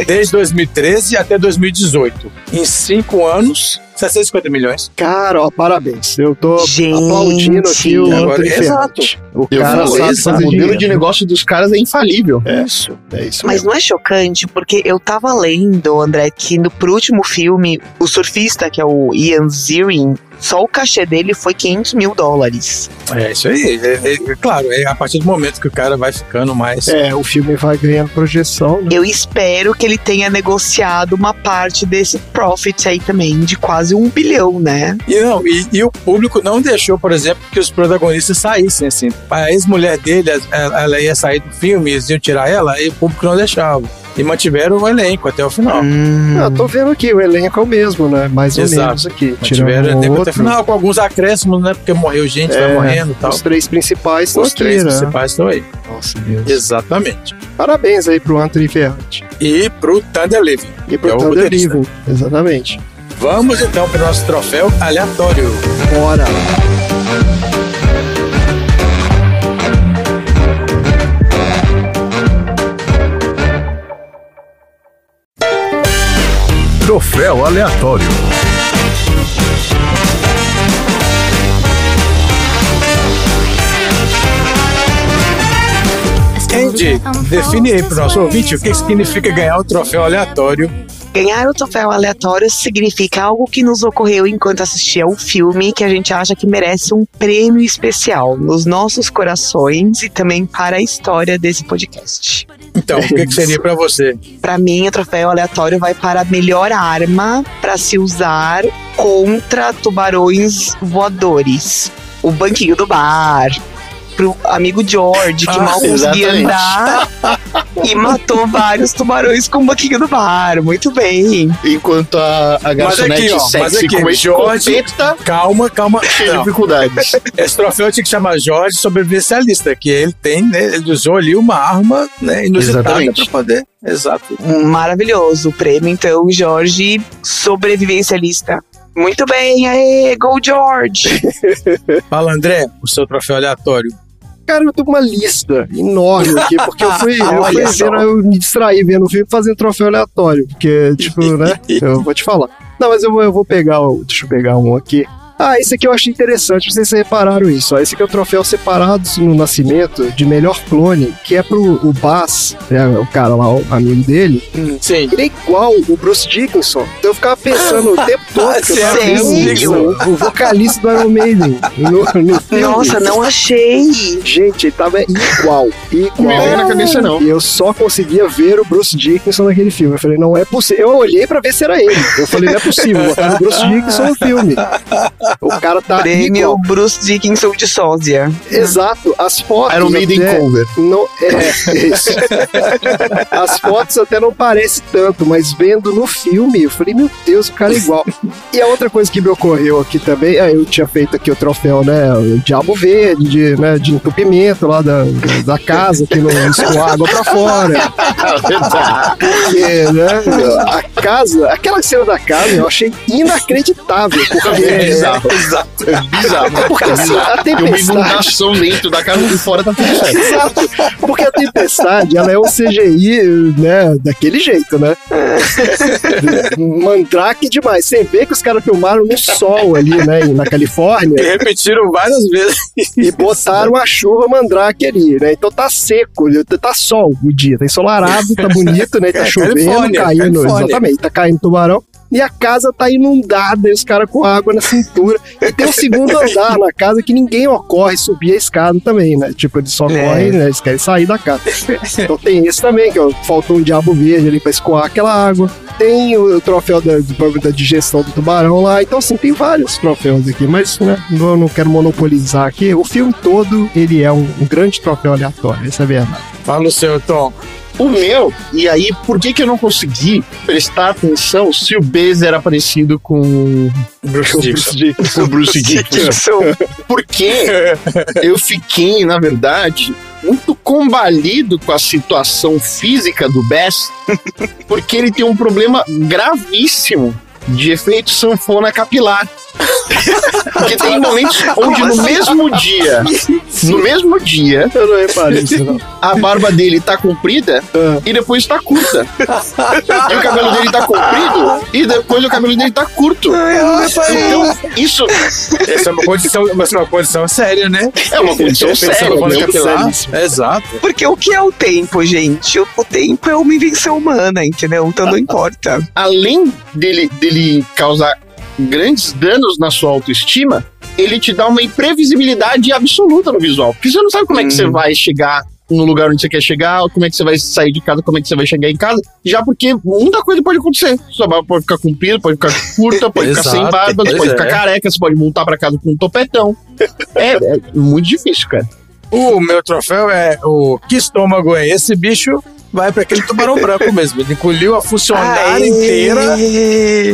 desde 2013 até 2018. Em cinco anos, 750 milhões. Cara, ó, parabéns. Eu tô Gente. aplaudindo aqui o Agora, Anthony exato. O Eu cara sabe esse fazer modelo dinheiro. de negócio dos caras é infalível. É isso, é isso Mas mesmo. não é chocante, porque eu tava lendo, André, que no, pro último filme, o surfista, que é o Ian Ziering, só o cachê dele foi 500 mil dólares. É isso aí. É, é- é claro, é a partir do momento que o cara vai ficando mais. É, o filme vai ganhando projeção, né? Eu espero que ele tenha negociado uma parte desse profit aí também, de quase um bilhão, né? E não, e, e o público não deixou, por exemplo, que os protagonistas saíssem assim. A ex-mulher dele, ela, ela ia sair do filme, eles iam tirar ela, e o público não deixava. E mantiveram o elenco até o final. Hum. Ah, tô vendo aqui, o elenco é o mesmo, né? Mais ou Exato. menos aqui. Mantiveram o Tirando elenco até o final, com alguns acréscimos, né? Porque morreu gente, vai É, morrendo e tal. Os três principais estão Os aqui, três né? principais estão aí. Nossa, Deus. Exatamente. Parabéns aí pro Anthony Ferrante. E pro Thunder Living. E pro É o Thunder. Living. Exatamente. Vamos então para o nosso troféu aleatório. Bora. Troféu aleatório. Andy, define aí para o nosso ouvinte o que significa ganhar um troféu aleatório. Ganhar o troféu aleatório significa algo que nos ocorreu enquanto assistia o filme que a gente acha que merece um prêmio especial nos nossos corações e também para a história desse podcast. Então, o que, que seria para você? Pra mim, o troféu aleatório vai para a melhor arma para se usar contra tubarões voadores. O banquinho do bar. Pro amigo George, que Ah, mal conseguia exatamente. andar e matou vários tubarões com o banquinho do bar. Muito bem. Enquanto a, a Mas garçonete aqui, ó, mas sexy aqui, com George, escopeta calma, calma. tem Não, dificuldades. esse troféu tinha que chamar Jorge sobrevivencialista, que ele tem, né? Ele usou ali uma arma né, inusitada Exatamente. para poder. Exato. Maravilhoso. O prêmio, então, Jorge, sobrevivencialista. Muito bem, aê, Go George! Fala, André, o seu troféu aleatório. Cara, eu tô com uma lista enorme aqui, porque eu fui, eu fui vendo, eu me distraí vendo o filme fazendo troféu aleatório, porque, tipo, né, eu vou te falar. Não, mas eu vou, eu vou pegar, deixa eu pegar um aqui. Ah, esse aqui eu achei interessante, não sei se vocês repararam isso. Ó. Esse aqui é o troféu separados no nascimento de melhor clone, que é pro o Bass, né, o cara lá, o amigo dele. Sim. Ele é igual o Bruce Dickinson. Então eu ficava pensando o tempo todo que eu tava vendo o vocalista do Iron Maiden no, no filme. Nossa, não achei! Gente, ele tava igual, igual. Não na cabeça, não. E eu só conseguia ver o Bruce Dickinson naquele filme. Eu falei, não é possível. Eu olhei pra ver se era ele. Eu falei, não é possível, botaram o Bruce Dickinson no filme. O cara tá Prêmio igual. Bruce Dickinson de sósia. Exato, as fotos. Iron Maiden até cover. Não, é, isso. As fotos até não parecem tanto, mas vendo no filme, eu falei, meu Deus, o cara é igual. E a outra coisa que me ocorreu aqui também, é, eu tinha feito aqui o troféu, né? O Diabo Verde, de, né, de entupimento lá da, da casa, que não escoa água pra fora. Porque, né? A casa, aquela cena da casa, eu achei inacreditável. Porque. É bizarro. É bizarro. Porque assim, a Tem uma tempestade. inundação dentro da casa e fora tá tudo certo. Exato. Porque a tempestade, ela é um CGI, né, daquele jeito, né? Mandrake demais. Você vê que os caras filmaram no sol ali, né, na E Califórnia, repetiram várias vezes. e botaram a chuva Mandrake ali, né? Então tá seco, tá sol o dia, tá ensolarado, tá bonito, né? Tá É, chovendo, Califórnia, caindo, Califórnia. exatamente, tá caindo tubarão. E a casa tá inundada, e os caras com água na cintura. E tem um segundo andar na casa que ninguém ocorre subir a escada também, né? Tipo, eles só É. correm, né? Eles querem sair da casa. Então tem esse também, que ó, faltou um diabo verde ali pra escoar aquela água. Tem o troféu da, da digestão do tubarão lá. Então, assim, tem vários troféus aqui, mas né, não, não quero monopolizar aqui. O filme todo, ele é um, um grande troféu aleatório, essa é a verdade. Fala o seu, Tom. O meu, e aí, por que que eu não consegui prestar atenção se o Bez era parecido com o Bruce Dixon. com o Bruce Dickinson? Porque eu fiquei, na verdade, muito combalido com a situação física do Bess, porque ele tem um problema gravíssimo de efeito sanfona capilar. Porque tem momentos onde no mesmo dia, no mesmo dia, Eu não reparei isso, não. a barba dele tá comprida Ah. e depois tá curta. e o cabelo dele tá comprido e depois o cabelo dele tá curto. Então, isso Essa é uma condição, mas é uma condição séria, né? é uma condição séria. capilar. Exato. Porque o que é o tempo, gente? O, o tempo é uma invenção humana, entendeu? Então não importa. Além dele, dele causar grandes danos na sua autoestima, ele te dá uma imprevisibilidade absoluta no visual. Porque você não sabe como é que Hum. você vai chegar no lugar onde você quer chegar, como é que você vai sair de casa, como é que você vai chegar em casa, já porque muita coisa pode acontecer. Sua barba pode ficar comprida, pode ficar curta, pode ficar sem barba, pois pode é. ficar careca, você pode voltar pra casa com um topetão. É, é muito difícil, cara. O meu troféu é o que estômago é esse bicho? Vai para aquele tubarão branco mesmo. Ele engoliu a funcionária Aê! inteira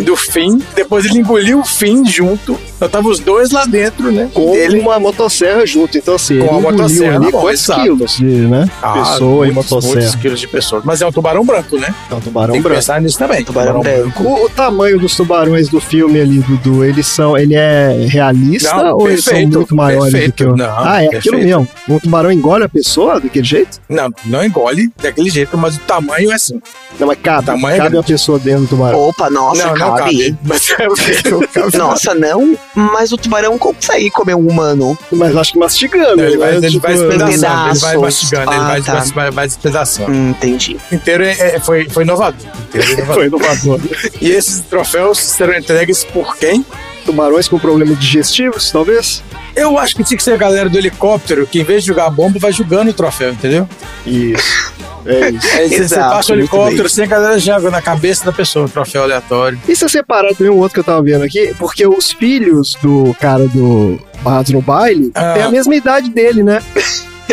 do fim. Depois ele engoliu o fim junto. Então tava os dois lá dentro, né? Com Ele uma motosserra junto, então assim, Com a motosserra, ali quantos quilos de, né? pessoa e muitos, motosserra. muitos quilos de pessoa. Mas é um tubarão branco, né? É um tubarão Tem que branco. pensar nisso também. Tubarão branco. O, o tamanho dos tubarões do filme ali, Dudu, eles são. Ele é realista Não, ou eles são perfeito, muito maiores do perfeito. que o. Não, ah, é aquilo perfeito. mesmo. Um tubarão engole a pessoa daquele jeito? Não, não engole daquele jeito, mas o tamanho é assim. Não, mas cabe. Tamanho é cabe uma grande. pessoa dentro do tubarão. Opa, nossa, não, não cabe. cabe. Mas é cabe. Nossa, não? Mas o tubarão consegue comer um humano. Mas acho que mastigando. Ele vai, né? ele vai despedaçando, ele vai mastigando, ele Ah, vai, tá. vai, vai despedaçando. Hum, entendi. Inteiro é, é- foi, foi inovador. Inteiro é inovador. Foi inovador. E esses troféus serão entregues por quem? Tubarões com problemas digestivos, talvez? Eu acho que tinha que ser a galera do helicóptero que, em vez de jogar bomba, vai jogando o troféu, entendeu? Isso. É isso. Aí você- você passa o helicóptero, bem. assim, a galera joga na cabeça da pessoa o troféu aleatório. E se eu separar também um outro que eu tava vendo aqui, porque os filhos do cara do Barrados no Baile Ah. têm a mesma idade dele, né?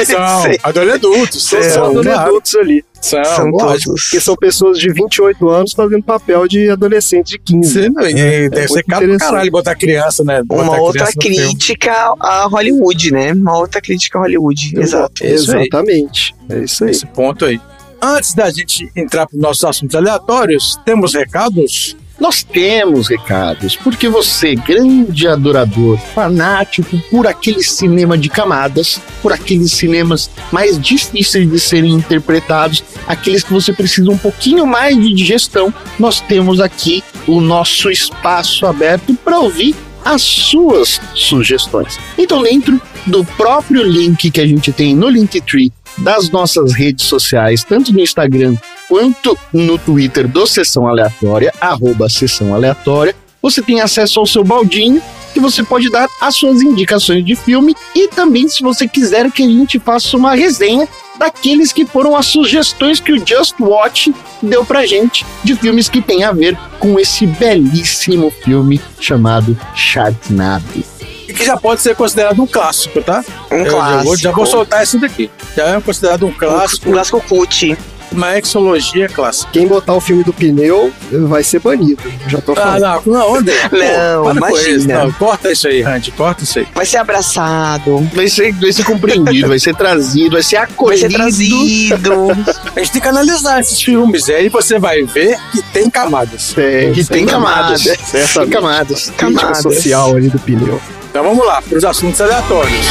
São adolescentes. São, adultos ali. São, São lógico. todos. Porque são pessoas de 28 anos fazendo papel de adolescente de 15. Você não- e deve ser muito caro pra interessante. caralho botar criança, né? Botar Uma outra filme. crítica a Hollywood, né? Uma outra crítica a Hollywood. Exato. É. Exatamente. É isso aí. Esse ponto aí. Antes da gente entrar para os nossos assuntos aleatórios, temos recados? Nós temos recados, porque você, grande adorador, fanático por aquele cinema de camadas, por aqueles cinemas mais difíceis de serem interpretados, aqueles que você precisa um pouquinho mais de digestão, nós temos aqui o nosso espaço aberto para ouvir as suas sugestões. Então, dentro do próprio link que a gente tem no Linktree das nossas redes sociais, tanto no Instagram quanto no Twitter do Sessão Aleatória, arroba Sessão Aleatória, você tem acesso ao seu baldinho que você pode dar as suas indicações de filme e também se você quiser que a gente faça uma resenha daqueles que foram as sugestões que o Just Watch deu pra gente de filmes que tem a ver com esse belíssimo filme chamado Sharknado. E que já pode ser considerado um clássico, tá? Um Eu já clássico. vou, já vou soltar esse daqui. Já é considerado um clássico, Um clássico cult. Uma exologia clássica. Quem botar o filme do pneu vai ser banido. Já tô Ah, falando. não, não, André. Não, para com imagina. isso. Não, corta isso aí, Randy, corta isso aí. Vai ser abraçado. Vai ser, vai ser compreendido, vai ser trazido, vai ser Vai acolhido. ser trazido. A gente tem que analisar esses filmes, e aí você vai ver que tem camadas. Tem, Que tem camadas. Tem Certamente. camadas. Crítica Camadas. social ali do pneu. Então vamos lá, para os assuntos aleatórios.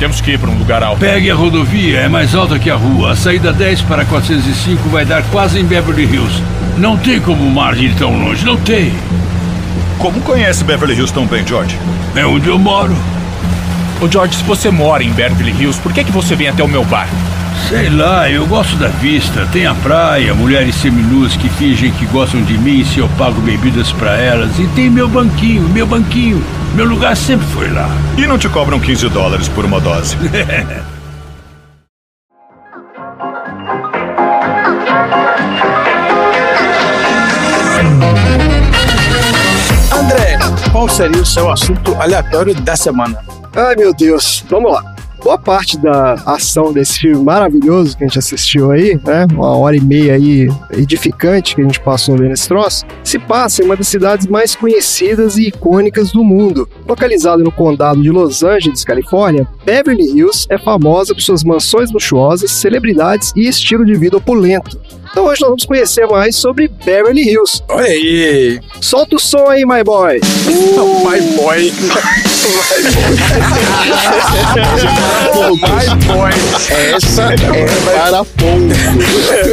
Temos que ir para um lugar alto. Pegue a rodovia, é mais alta que a rua. A saída 10 para 405 vai dar quase em Beverly Hills. Não tem como o mar ir tão longe, não tem. Como conhece Beverly Hills tão bem, George? É onde eu moro. Ô George, se você mora em Beverly Hills, por que, que você vem até o meu bar? Sei lá, eu gosto da vista. Tem a praia, mulheres seminuas que fingem que gostam de mim se eu pago bebidas pra elas. E tem meu banquinho, meu banquinho. Meu lugar sempre foi lá. E não te cobram 15 dólares por uma dose. André, qual seria o seu assunto aleatório da semana? Ai, meu Deus. Vamos lá. Boa parte da ação desse filme maravilhoso que a gente assistiu aí, né? Uma hora e meia aí edificante que a gente passou vendo esse troço, se passa em uma das cidades mais conhecidas e icônicas do mundo. Localizada no condado de Los Angeles, Califórnia, Beverly Hills é famosa por suas mansões luxuosas, celebridades e estilo de vida opulento. Então hoje nós vamos conhecer mais sobre Beverly Hills. Olha aí, Solta o som aí, my boy! my boy. my boy. Essa é para pouco.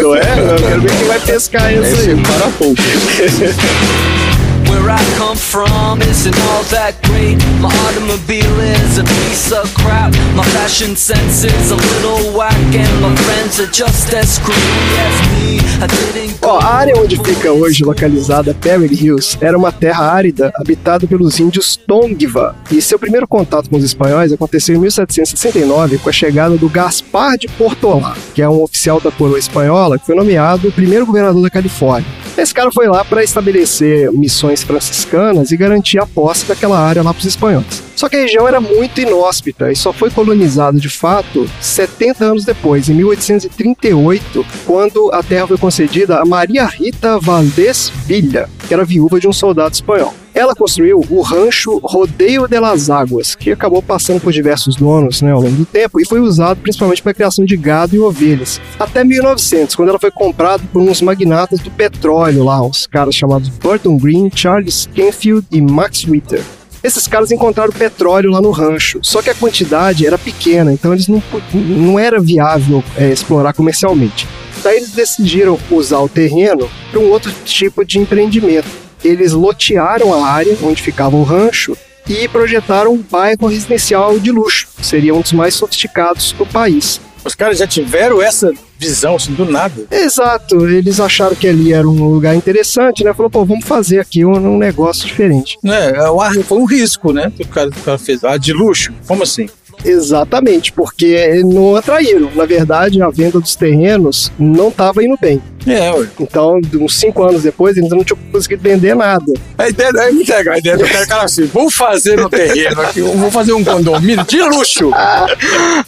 Não é? Eu quero ver quem vai pescar isso Essa aí. é para pouco. Where I come from isn't all that great. My automobile is a piece of crap. My fashion sense is a little whack, and my friends are just as screwy as me. I didn't Ó, a área onde fica hoje localizada Beverly Hills era uma terra árida habitada pelos índios Tongva. E seu primeiro contato com os espanhóis aconteceu em 1769 com a chegada do Gaspar de Portolá, que é um oficial da coroa espanhola que foi nomeado o primeiro governador da Califórnia. Esse cara foi lá para estabelecer missões franciscanas e garantir a posse daquela área lá para os espanhóis. Só que a região era muito inóspita e só foi colonizada de fato 70 anos depois, em 1838, quando a terra foi concedida a Maria Rita Valdés Villa, que era viúva de um soldado espanhol. Ela construiu o rancho Rodeio de las Águas, que acabou passando por diversos donos né, ao longo do tempo e foi usado principalmente para a criação de gado e ovelhas. Até 1900, quando ela foi comprada por uns magnatas do petróleo lá, uns caras chamados Burton Green, Charles Canfield e Max Ritter. Esses caras encontraram petróleo lá no rancho, só que a quantidade era pequena, então eles não, não era viável é, explorar comercialmente. Daí eles decidiram usar o terreno para um outro tipo de empreendimento. Eles lotearam a área onde ficava o rancho e projetaram um bairro residencial de luxo. Seria um dos mais sofisticados do país. Os caras já tiveram essa visão, assim, do nada. Exato, eles acharam que ali era um lugar interessante, né? Falou, pô, vamos fazer aqui um, um negócio diferente. Né? é, o ar- Foi um risco, né? Que o cara, o cara fez. Ah, de luxo? Como assim? Exatamente, porque não atraíram. Na verdade, a venda dos terrenos não estava indo bem. É, ué. Então, uns cinco anos depois, eles não tinham conseguido vender nada. A ideia é muito legal. A ideia do cara, cara assim, vou fazer no terreno aqui, eu vou fazer um condomínio de luxo.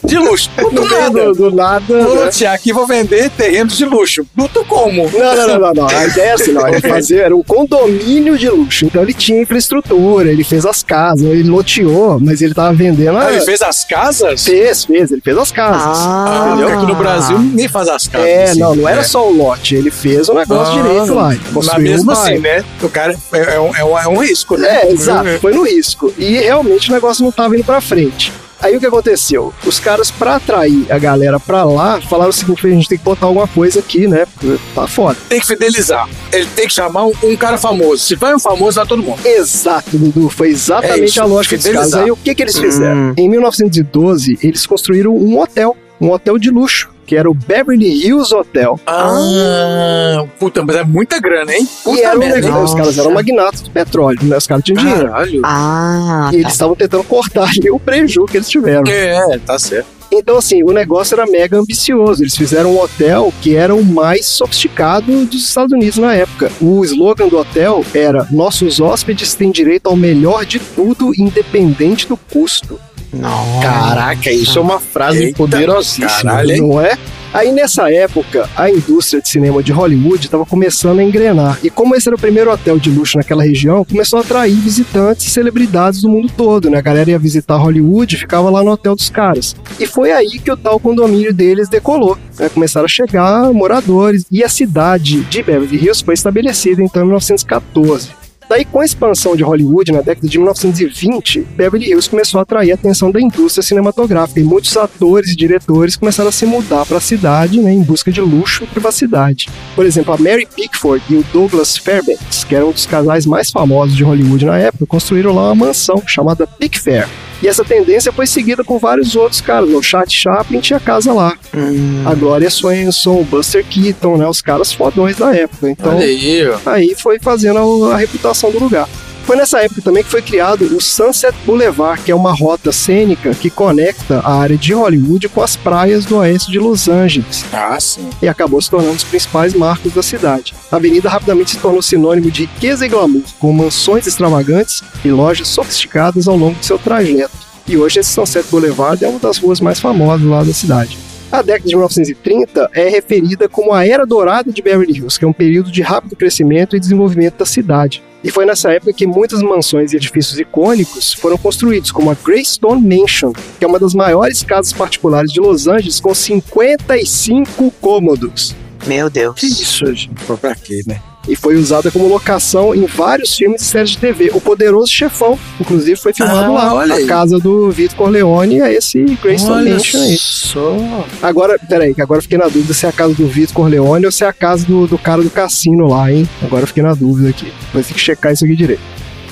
De luxo. No Do meio nada. do, do nada. Vou né? lotear aqui, vou vender terrenos de luxo. Luto como? Não, não, não, não, não. A ideia é assim, não. Ele fazia, era um condomínio de luxo. Então ele tinha infraestrutura, ele fez as casas, ele loteou, mas ele tava vendendo. Ah, a- ele fez as casas? Fez, fez, ele fez as casas. Ah, entendeu? porque aqui no Brasil ninguém faz as casas. É, assim, não, não era né? só o lote, ele fez o negócio Ah, direito lá. Construiu mesmo assim, né? O cara é, é um, é um- é um risco, né? É, exato, foi no risco. E realmente o negócio não tava indo pra frente. Aí o que aconteceu? Os caras, pra atrair a galera pra lá, falaram o seguinte: a gente tem que botar alguma coisa aqui, né? Porque tá foda. Tem que fidelizar. Ele tem que chamar um, um cara famoso. Se vai um famoso, vai todo mundo. Exato, Dudu. Foi É exatamente isso, a lógica dos caras. fidelizar. Aí o que, que eles fizeram? Em 1912, eles construíram um hotel um hotel de luxo, que era o Beverly Hills Hotel. Ah, puta, mas é muita grana, hein? Puta e era um os caras eram magnatas do petróleo, né? Os caras tinham dinheiro. Caralho. Ah, E eles estavam tentando cortar ali o prejuízo que eles tiveram. É, tá certo. Então, assim, o negócio era mega ambicioso. Eles fizeram um hotel que era o mais sofisticado dos Estados Unidos na época. O slogan do hotel era: Nossos hóspedes têm direito ao melhor de tudo, independente do custo. Nossa. Caraca, isso é uma frase Eita, poderosíssima. caralho? Não é? Aí nessa época, a indústria de cinema de Hollywood estava começando a engrenar. E como esse era o primeiro hotel de luxo naquela região, começou a atrair visitantes e celebridades do mundo todo, né? A galera ia visitar Hollywood e ficava lá no hotel dos caras. E foi aí que o tal condomínio deles decolou. Né? Começaram a chegar moradores. E a cidade de Beverly Hills foi estabelecida então em 1914. Daí, com a expansão de Hollywood na década de 1920, Beverly Hills começou a atrair a atenção da indústria cinematográfica e muitos atores e diretores começaram a se mudar para a cidade né, em busca de luxo e privacidade. Por exemplo, a Mary Pickford e o Douglas Fairbanks, que eram um dos casais mais famosos de Hollywood na época, construíram lá uma mansão chamada Pickfair. E essa tendência foi seguida com vários outros caras. O Chat Chaplin tinha casa lá. Hum, A Gloria Swanson, o Buster Keaton, né, os caras fodões da época. Então, Olha aí, ó. aí foi fazendo a, a reputação do lugar. Foi nessa época também que foi criado o Sunset Boulevard, que é uma rota cênica que conecta a área de Hollywood com as praias do oeste de Los Angeles Ah, sim. e acabou se tornando um dos principais marcos da cidade. A avenida rapidamente se tornou sinônimo de riqueza e glamour, com mansões extravagantes e lojas sofisticadas ao longo de seu trajeto. E hoje esse Sunset Boulevard é uma das ruas mais famosas lá da cidade. A década de 1930 é referida como a Era Dourada de Beverly Hills, que é um período de rápido crescimento e desenvolvimento da cidade. E foi nessa época que muitas mansões e edifícios icônicos foram construídos, como a Greystone Mansion, que é uma das maiores casas particulares de Los Angeles, com 55 cômodos. meu Deus. Que isso, gente? Pra quê, né? E foi usada como locação em vários filmes e séries de TV. O Poderoso Chefão, inclusive, foi filmado Ah, lá. olha A aí. casa do Vitor Corleone é esse Olha Mansion aí. só. Agora, peraí, que agora eu fiquei na dúvida se é a casa do Vitor Corleone ou se é a casa do, do cara do cassino lá, hein? Agora eu fiquei na dúvida aqui. Vai ter que checar isso aqui direito.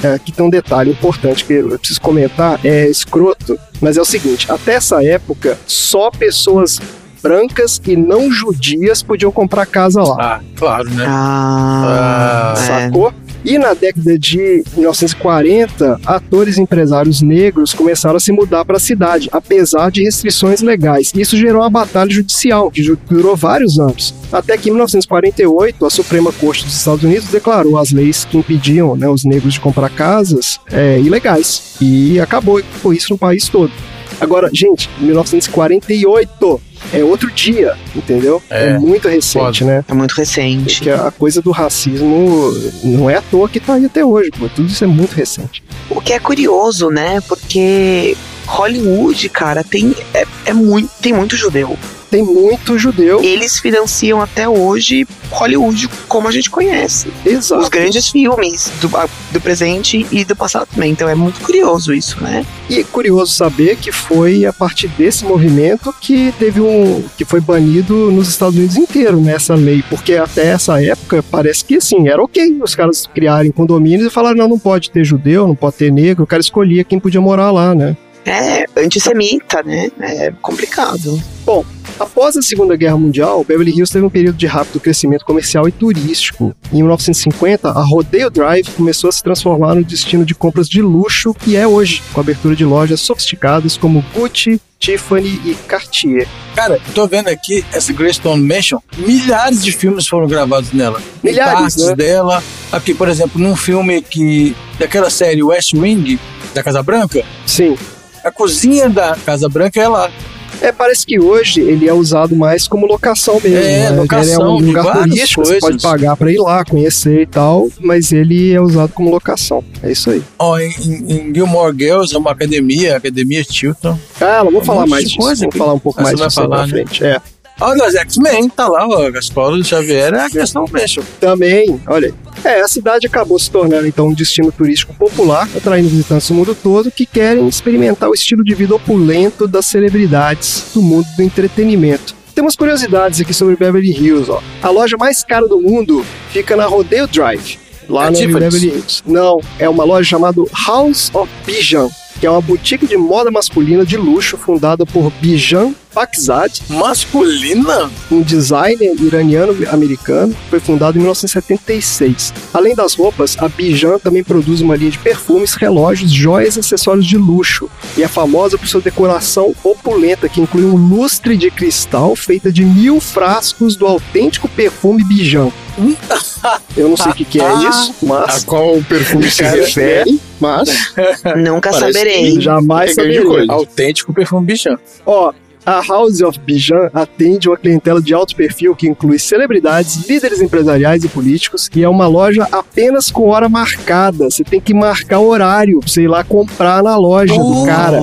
É, aqui tem um detalhe importante que eu preciso comentar, é escroto, mas é o seguinte, até essa época, só pessoas brancas e não judias podiam comprar casa lá. Ah, claro, né? Ah, Ah, é. Sacou? E na década de 1940, atores e empresários negros começaram a se mudar para a cidade, apesar de restrições legais. Isso gerou uma batalha judicial, que durou vários anos. Até que em 1948, a Suprema Corte dos Estados Unidos declarou as leis que impediam né, os negros de comprar casas é, ilegais. E acabou com isso no país todo. Agora, gente, 1948 é outro dia, entendeu? É, É, muito recente, né? É muito recente. Que a coisa do racismo não é à toa que tá aí até hoje, pô. Tudo isso é muito recente. O que é curioso, né? Porque Hollywood, cara, tem, é, é muito, tem muito judeu. Tem muito judeu. Eles financiam até hoje Hollywood como a gente conhece. Exato. Os grandes filmes do, do presente e do passado também. Então é muito curioso isso, né? E é curioso saber que foi a partir desse movimento que teve um. que foi banido nos Estados Unidos inteiro, né, essa lei. Porque até essa época parece que assim, era ok os caras criarem condomínios e falaram, não, não pode ter judeu, não pode ter negro, o cara escolhia quem podia morar lá, né? É antissemita, né? É complicado. Bom, após a Segunda Guerra Mundial, Beverly Hills teve um período de rápido crescimento comercial e turístico. Em 1950, a Rodeo Drive começou a se transformar no destino de compras de luxo que é hoje, com a abertura de lojas sofisticadas como Gucci, Tiffany e Cartier. Cara, eu tô vendo aqui essa Greystone Mansion, milhares de filmes foram gravados nela. Milhares, partes né? dela. Aqui, por exemplo, num filme que daquela série West Wing da Casa Branca, Sim. a cozinha da Casa Branca é lá. É, parece que hoje ele é usado mais como locação mesmo. É, né? locação ele é um lugar turístico, você pode pagar pra ir lá, conhecer e tal, mas ele é usado como locação. É isso aí. Ó, em, em Gilmore Girls é uma academia, Academia Tilton. Ah, não vou Um falar mais disso. coisa aqui. falar um pouco mais disso falar, pra né? frente. É. Ó, nos X-Men, tá lá, ó, do Xavier é a Greystone Mansion. Também, olha, é, a cidade acabou se tornando então um destino turístico popular, atraindo visitantes do mundo todo que querem experimentar o estilo de vida opulento das celebridades do mundo do entretenimento. Temos curiosidades aqui sobre Beverly Hills, ó. A loja mais cara do mundo fica na Rodeo Drive, lá É no? Beverly Hills. Não, é uma loja chamada House of Pigeon. Que é uma boutique de moda masculina de luxo fundada por Bijan Pakzad, Masculina? um designer iraniano-americano, foi fundado em 1976. Além das roupas, a Bijan também produz uma linha de perfumes, relógios, joias e acessórios de luxo. E é famosa por sua decoração opulenta, que inclui um lustre de cristal feita de mil frascos do autêntico perfume Bijan. Eu não sei o que, que é isso, A mas qual o perfume se refere, mas Nunca saberei. jamais é saberei. coisa. Autêntico perfume bichão. Ó, a House of Bijan atende uma clientela de alto perfil que inclui celebridades, líderes empresariais e políticos, e é uma loja apenas com hora marcada. Você tem que marcar o horário pra você ir lá comprar na loja do cara.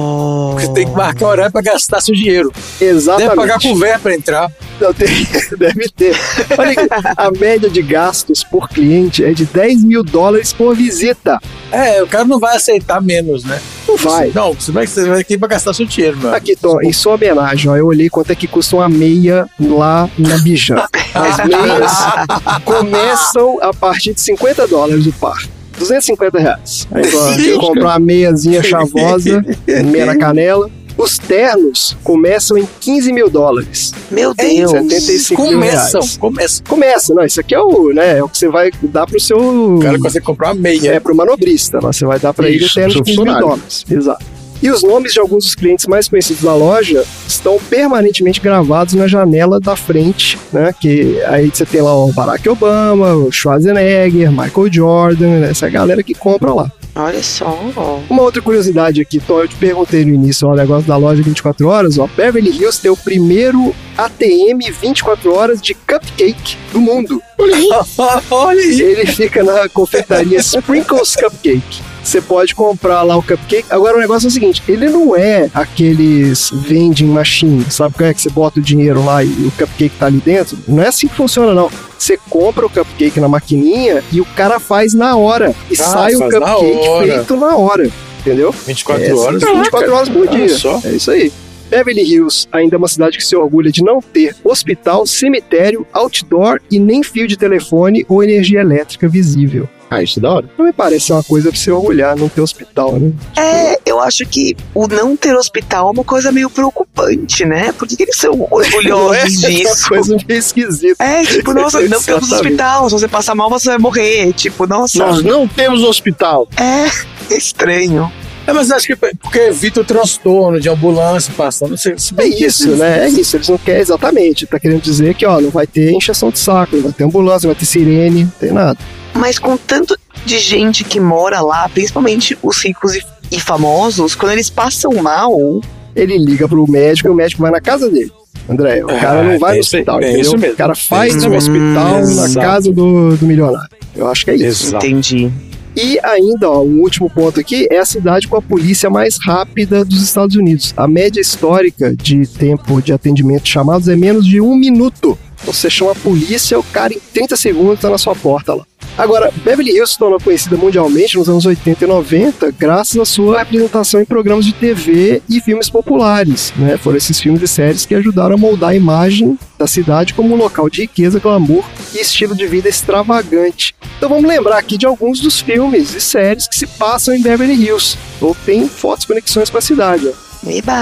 Você tem que marcar horário pra gastar seu dinheiro. Exatamente. Deve pagar com véia pra entrar. Não, tem- deve ter. Olha aqui, a média de gastos por cliente é de 10 mil dólares por visita. É, o cara não vai aceitar menos, né? Não vai. Não, você vai, você vai aqui pra gastar seu dinheiro, mano. Aqui, Tom, em sua homenagem, ó, eu olhei quanto é que custa uma meia lá na Bijan. As meias começam a partir de 50 dólares o par. 250 reais. Aí, ó, eu comprar uma meiazinha chavosa, meia na canela. Os ternos começam em 15 mil dólares. Meu Em Deus. 75 mil Começam, reais. começam. Começa, não, isso aqui é o, né, é o que você vai dar pro seu... O cara consegue comprar uma meia. É, pro manobrista, você vai dar pra ele o terno de pro 15 mil dólares. Exato. E os nomes de alguns dos clientes mais conhecidos da loja estão permanentemente gravados na janela da frente, né? Que aí você tem lá o Barack Obama, o Schwarzenegger, Michael Jordan, né, essa galera que compra lá. Olha só. Uma outra curiosidade aqui, Tom, eu te perguntei no início, ó, o negócio da loja 24 horas, ó, Beverly Hills tem o primeiro ATM 24 horas de cupcake do mundo. Olha aí. Ele fica na confeitaria Sprinkles Cupcake. Você pode comprar lá o cupcake. Agora o negócio é o seguinte: ele não é aqueles vending machine, sabe qual é que você bota o dinheiro lá e o cupcake tá ali dentro? Não é assim que funciona, não. Você compra o cupcake na maquininha e o cara faz na hora. E Ah, sai o na cupcake hora. feito na hora. Entendeu? 24 É, horas. 24 horas por dia. só. É isso aí. Beverly Hills ainda é uma cidade que se orgulha de não ter hospital, cemitério, outdoor e nem fio de telefone ou energia elétrica visível. Ah, isso é da hora. Não me parece uma coisa pra se orgulhar, não ter hospital, né? É, eu acho que o não ter hospital é uma coisa meio preocupante, né? Por que, que eles são orgulhosos É uma disso? coisa meio esquisita. É, tipo, nossa, não temos hospital. Se você passar mal, você vai morrer. Tipo, nossa. Nós não temos hospital. É estranho. É, mas acho que porque evita o transtorno de ambulância passando. Se, se É isso, né? É isso. Eles não querem exatamente. Tá querendo dizer que, ó, não vai ter encheção de saco, não vai ter ambulância, não vai ter sirene, não tem nada. Mas com tanto de gente que mora lá, principalmente os ricos e, e famosos, quando eles passam mal, Ele liga pro médico e o médico vai na casa dele. André, o Ah, cara não vai no é hospital, é entendeu? isso mesmo. O cara faz no hospital na Exato. casa do, do milionário. Eu acho que é isso. Exato. entendi. E ainda, ó, um último ponto aqui, é a cidade com a polícia mais rápida dos Estados Unidos. A média histórica de tempo de atendimento chamados é menos de um minuto. Então, Você chama a polícia, o cara em 30 segundos tá na sua porta lá. Agora, Beverly Hills se tornou conhecida mundialmente nos anos 80 e 90 graças à sua representação em programas de TV e filmes populares. Né? Foram esses filmes e séries que ajudaram a moldar a imagem da cidade como um local de riqueza, glamour e estilo de vida extravagante. Então vamos lembrar aqui de alguns dos filmes e séries que se passam em Beverly Hills, ou tem fortes conexões com a cidade. ó. Eba!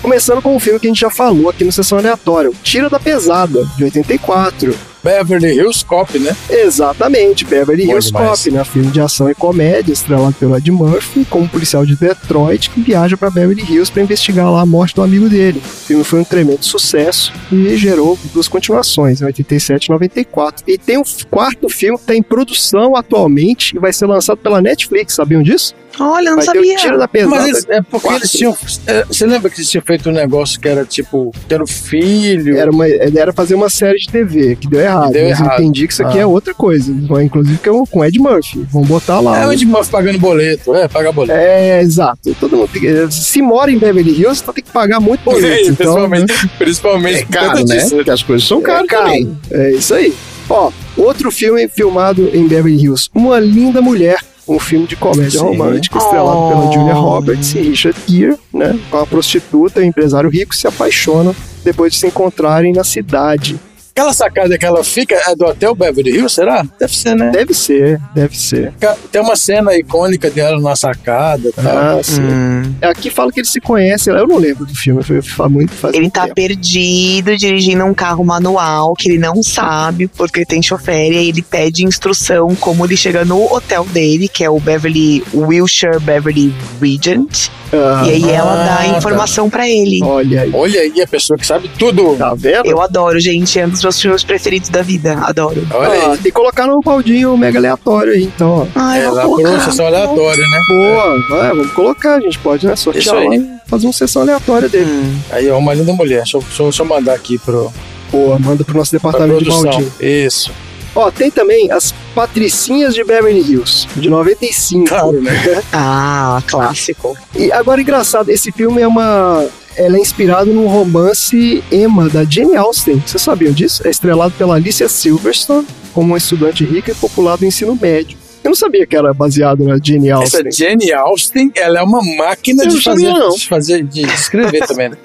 Começando com um filme que a gente já falou aqui no Sessão Aleatória, Tira da Pesada, de 84. Beverly Hills Cop, né? Exatamente, Beverly Bom Hills demais. Cop, né? Filme de ação e comédia, estrelado pelo Ed Murphy, como um policial de Detroit que viaja para Beverly Hills para investigar lá a morte do amigo dele. O filme foi um tremendo sucesso e gerou duas continuações, em 87 e 94. E tem um quarto filme que está em produção atualmente e vai ser lançado pela Netflix, sabiam disso? Olha, eu não vai ter sabia. o Tira da Pesada. Mas eles, é porque Quatro. eles tinham. é, você lembra que eles tinham feito um negócio que era tipo. ter o filho. Era, uma, era fazer uma série de TV, que deu errado. Deu mas errado. eu entendi que isso aqui Ah. é outra coisa. Inclusive que é com Ed Murphy. Vão botar lá. É o Ed Murphy pagando boleto. É, paga boleto. É, exato. Todo mundo tem que- se mora em Beverly Hills, você tem que pagar muito boleto. É, então, principalmente, né? principalmente É caro, né? disso. Porque as coisas são É caras caro. também. É isso aí. Ó, outro filme filmado em Beverly Hills, Uma Linda Mulher. Um filme de comédia Sim. romântica estrelado Oh. pela Julia Roberts e Richard Gere, né? Com a prostituta e o empresário rico se apaixonam depois de se encontrarem na cidade. Aquela sacada que ela fica é do Hotel Beverly Hills, será? Deve ser, né? Deve ser, deve ser. Tem uma cena icônica dela na sacada tal. Ah, sim. Hum. Aqui fala que eles se conhecem. Eu não lembro do filme, foi muito faz Ele tá tempo. perdido dirigindo um carro manual que ele não sabe porque tem chofer e aí ele pede instrução como ele chega no hotel dele, que é o Beverly Wilshire Beverly Regent. Ah, e aí ela ah, dá a tá. informação pra ele. Olha aí. Olha aí a pessoa que sabe tudo. Tá vendo? Eu adoro, gente. É um dos meus filmes preferidos da vida. Adoro. Olha Ah, aí. tem que colocar no baldinho mega aleatório aí, então. ó. Ai, É, lá colocar. sessão aleatória, né? Boa, vai, vamos colocar, a gente pode, né? Sortear lá e fazer uma sessão aleatória dele. Hum. Aí, ó, uma linda mulher. Deixa eu, deixa eu- deixa eu mandar aqui pro, Boa, manda pro nosso departamento de baldinho. Isso. Ó, tem também as Patricinhas de Beverly Hills, de 95. Claro, né? Ah, clássico. E agora, engraçado, esse filme é uma. Ela é inspirado num romance Emma, da Jane Austen. Vocês sabiam disso? É estrelado pela Alicia Silverstone, como uma estudante rica e popular do ensino médio. Eu não sabia que era baseado na Jane Essa Austen. Jane Austen, ela é uma máquina de sabia, fazer, de fazer, de escrever também, né?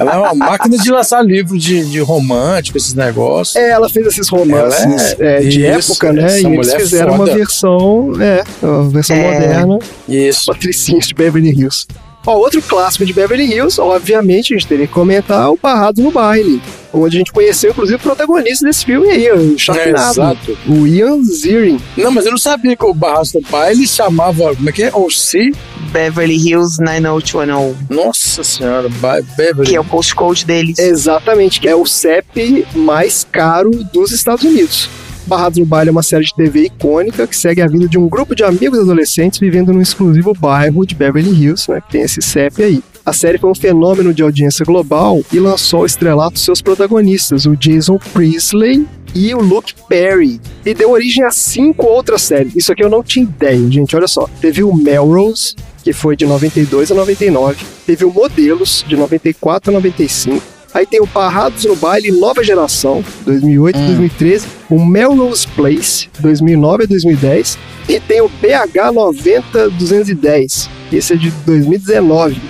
Ela é uma máquina de lançar livro de, de romântico, esses negócios. É, ela fez esses romances é- é, de isso, época, né? essa E eles é fizeram uma foda. versão, é, uma versão É. moderna, Isso. Patricinhas de Beverly Hills. Ó, outro clássico de Beverly Hills, obviamente, a gente teria que comentar o Barrados no Baile, onde a gente conheceu, inclusive, o protagonista desse filme aí, o É, Chapinado, exato. o Ian Ziering. Não, mas eu não sabia que o Barraço do Pai ele chamava, como é que é? OC? Beverly Hills 90210, Nossa senhora, Beverly. que é o postcode deles. Exatamente, que é o CEP mais caro dos Estados Unidos. Barrados no Baile é uma série de TV icônica que segue a vida de um grupo de amigos adolescentes vivendo num exclusivo bairro de Beverly Hills, né, que tem esse CEP aí. A série foi um fenômeno de audiência global e lançou ao estrelato seus protagonistas, o Jason Priestley e o Luke Perry, e deu origem a cinco outras séries. Isso aqui eu não tinha ideia, gente, olha só. Teve o Melrose, que foi de 92 a 99. Teve o Modelos, de 94 a 95. Aí tem o Barrados no Baile Nova Geração, 2008 a 2013. O Melrose Place, 2009 a 2010. E tem o BH 90210. Esse é de 2019.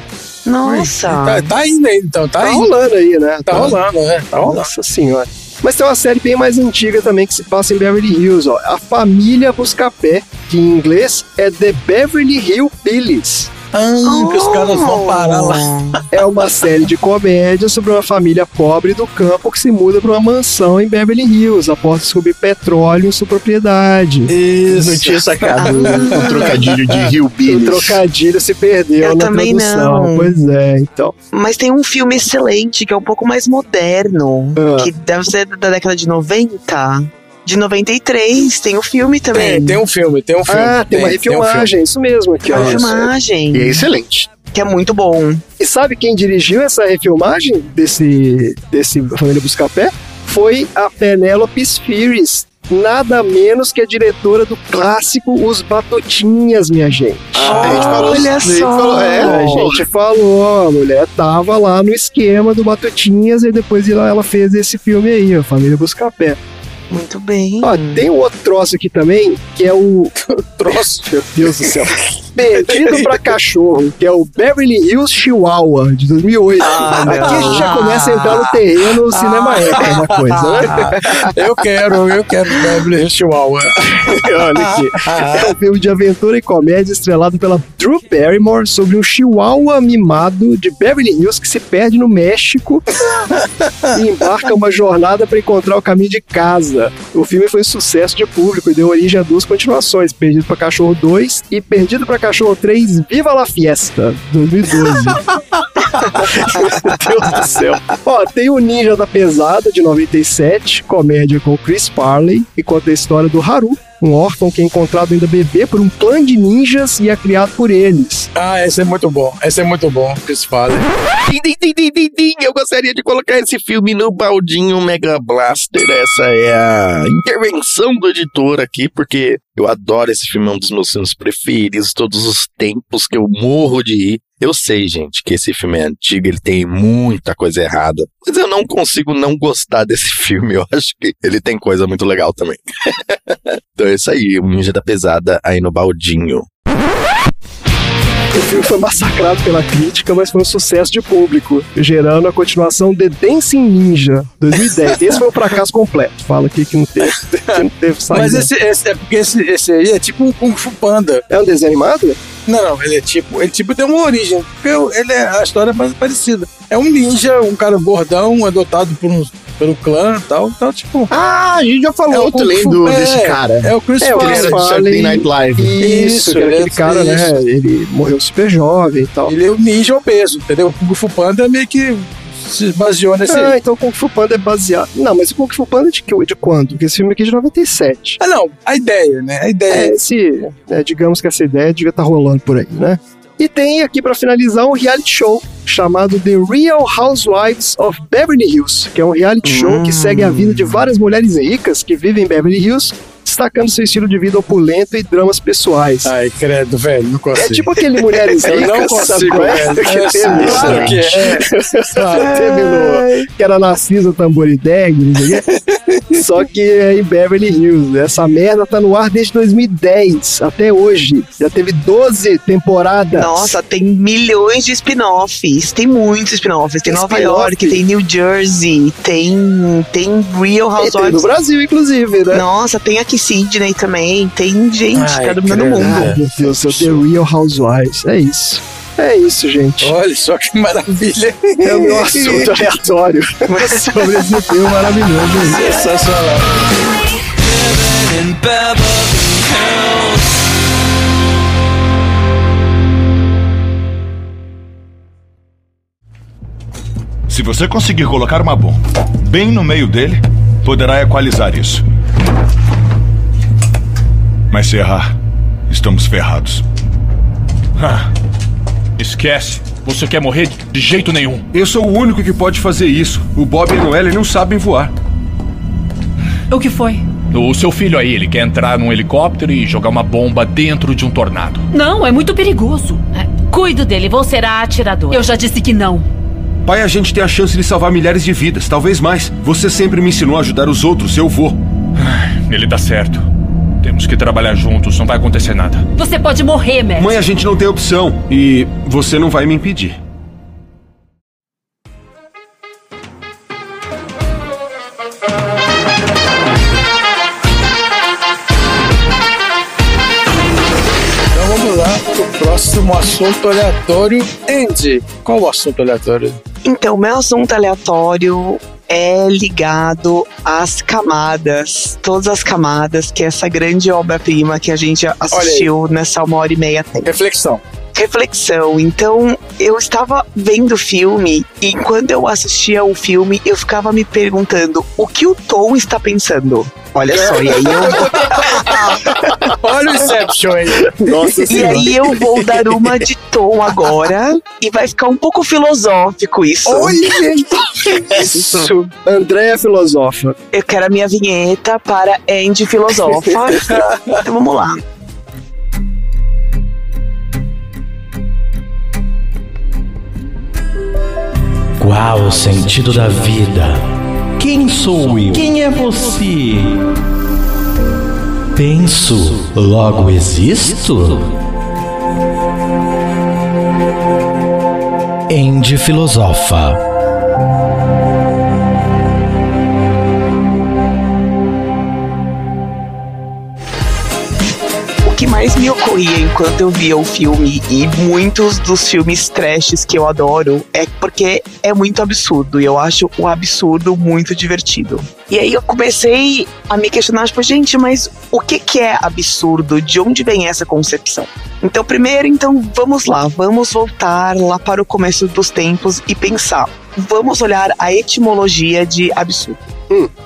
Nossa. Tá, tá indo aí, então, tá, Tá indo. rolando aí, né? Tá rolando, né? Tá rolando. Nossa senhora. Mas tem uma série bem mais antiga também que se passa em Beverly Hills, ó. A Família Buscapé, que em inglês é The Beverly Hill Billies. Ah, que os caras vão parar lá. É uma série de comédia sobre uma família pobre do campo que se muda para uma mansão em Beverly Hills após descobrir petróleo em sua propriedade. Isso. Não tinha sacado o trocadilho de Rio O Billis. trocadilho se perdeu Eu na também tradução. não. Pois é, então. Mas tem um filme excelente que é um pouco mais moderno, Ah. que deve ser da década de 90. De 93, tem o filme também. Tem, tem um filme, tem um filme. Ah, tem, uma um filme. refilmagem, isso mesmo aqui, Uma ó. filmagem, E é excelente. que é muito bom. E sabe quem dirigiu essa refilmagem desse, desse Família Buscapé? Foi a Penélope Spheres. Nada menos que a diretora do clássico Os Batotinhas, minha gente. a gente falou, olha a gente só. falou- é, a gente falou, a mulher tava lá no esquema do Batotinhas e depois ela, ela fez esse filme aí, a Família Buscapé. Muito bem. Ó, tem um outro troço aqui também, que é o. Troço. Meu Deus do céu. Perdido pra Cachorro, que é o Beverly Hills Chihuahua, de 2008. Ah, Aqui a gente já não. começa a entrar no terreno cinema época da coisa, né? Eu quero, eu quero Beverly Hills Chihuahua. Olha aqui. É um filme de aventura e comédia estrelado pela Drew Barrymore sobre um chihuahua mimado de Beverly Hills que se perde no México e embarca uma jornada para encontrar o caminho de casa. O filme foi um sucesso de público e deu origem a duas continuações, Perdido para Cachorro 2 e Perdido para Cachorro 3 Viva la Fiesta, 2012. Meu Deus do céu. Ó, tem o Ninja da Pesada, de 97, comédia com Chris Farley, e conta a história do Haru, um órfão que é encontrado ainda bebê por um clã de ninjas e é criado por eles. Ah, esse é muito bom. Esse é muito bom, Chris Farley. Eu gostaria de colocar esse filme no baldinho Mega Blaster. Essa é a intervenção do editor aqui, porque eu adoro esse filme, é um dos meus filmes preferidos, todos os tempos que eu morro de rir. Eu sei, gente, que esse filme é antigo, ele tem muita coisa errada, mas eu não consigo não gostar desse filme. Eu acho que ele tem coisa muito legal também. então é isso aí, o Ninja da Pesada aí no baldinho. O filme foi massacrado pela crítica, mas foi um sucesso de público, gerando a continuação The Dancing Ninja, 2010. Esse foi um fracasso completo. Fala aqui que não teve, que não teve saída. Mas esse, esse- é porque esse, esse aí é tipo um Kung Fu Panda. É um desenho animado? Não, ele é tipo, ele tipo tem uma origem. Porque ele é, a história é mais parecida. É um ninja, um cara gordão, adotado por um, pelo clã e tal. Então, tipo. Ah, a gente já falou É o também Kung Fu- do, é, desse cara. é o Chris É, Farley. Saturday Night Live. Isso, Isso, aquele é- cara, né? isso. Ele morreu super jovem e tal. Ele é o ninja obeso, entendeu? O Kung Fu Panda meio que se baseou nesse. Ah, então o Kung Fu Panda é baseado. Não, mas o Kung Fu Panda é de, que- de quando? Porque esse filme aqui é de 97. Ah, não, a ideia, né? A ideia. É, esse, é, digamos que essa ideia devia estar rolando por aí, né? E tem aqui pra finalizar um reality show chamado The Real Housewives of Beverly Hills, que é um reality show que segue a vida de várias mulheres ricas que vivem em Beverly Hills, destacando seu estilo de vida opulento e dramas pessoais. Ai, credo, velho, não É consigo. tipo aquele Mulheres Eu Ricas, não consigo, é? velho. Que É, teve, claro que é. Claro. teve no, que era na Cisa Tamborideg, não sei o quê. Só que é em Beverly Hills. Essa merda tá no ar desde 2010 até hoje. Já teve 12 temporadas. Nossa, tem milhões de spin-offs. Tem muitos spin-offs. Tem Nova. York, tem New Jersey, tem, tem Real E tem do Housewives. Brasil, inclusive, né? Nossa, tem aqui Sydney também. Tem gente, Ai, tá dominando o mundo. Meu Deus, céu, The Real Housewives. É isso. É isso, gente. Olha só que maravilha. É o meu assunto aleatório sobre esse filme maravilhoso. Sensacional. Se você conseguir colocar uma bomba bem no meio dele, poderá equalizar isso. Mas se errar, estamos ferrados. Ah, esquece. Você quer morrer de jeito nenhum. Eu sou o único que pode fazer isso. O Bob e a Noelle não sabem voar. O que foi? O seu filho aí, ele quer entrar num helicóptero e jogar uma bomba dentro de um tornado. Não, é muito perigoso. É, Cuido dele, vou ser a atiradora. Eu já disse que não. Pai, a gente tem a chance de salvar milhares de vidas, talvez mais. Você sempre me ensinou a ajudar os outros, eu vou. Ele tá certo. Temos que trabalhar juntos, não vai acontecer nada. Você pode morrer, Matt. Mãe, a gente não tem opção. E você não vai me impedir. Então vamos lá pro próximo assunto aleatório. Andy, qual o assunto aleatório? Então, meu assunto aleatório é ligado às camadas, todas as camadas que essa grande obra-prima que a gente assistiu nessa uma hora e meia tem. Reflexão. Reflexão. Então, eu estava vendo o filme e quando eu assistia o filme, eu ficava me perguntando o que o Tom está pensando. Olha só, e aí eu Olha o Inception aí. Nossa E senhora. aí eu vou dar uma de tom agora e vai ficar um pouco filosófico isso. Isso. Andréia Filosofa. Eu quero a minha vinheta para Andy Filosofa. então vamos lá. Qual o sentido da vida? Quem sou eu? Quem é você? Penso, logo existo? Andy Filosofa. Ocorria enquanto eu via o filme e muitos dos filmes trashes que eu adoro é porque é muito absurdo e eu acho o absurdo muito divertido. E aí eu comecei a me questionar, tipo, gente, mas o que que é absurdo? De onde vem essa concepção? Então, primeiro, então, vamos lá, vamos voltar lá para o começo dos tempos e pensar. Vamos olhar a etimologia de absurdo.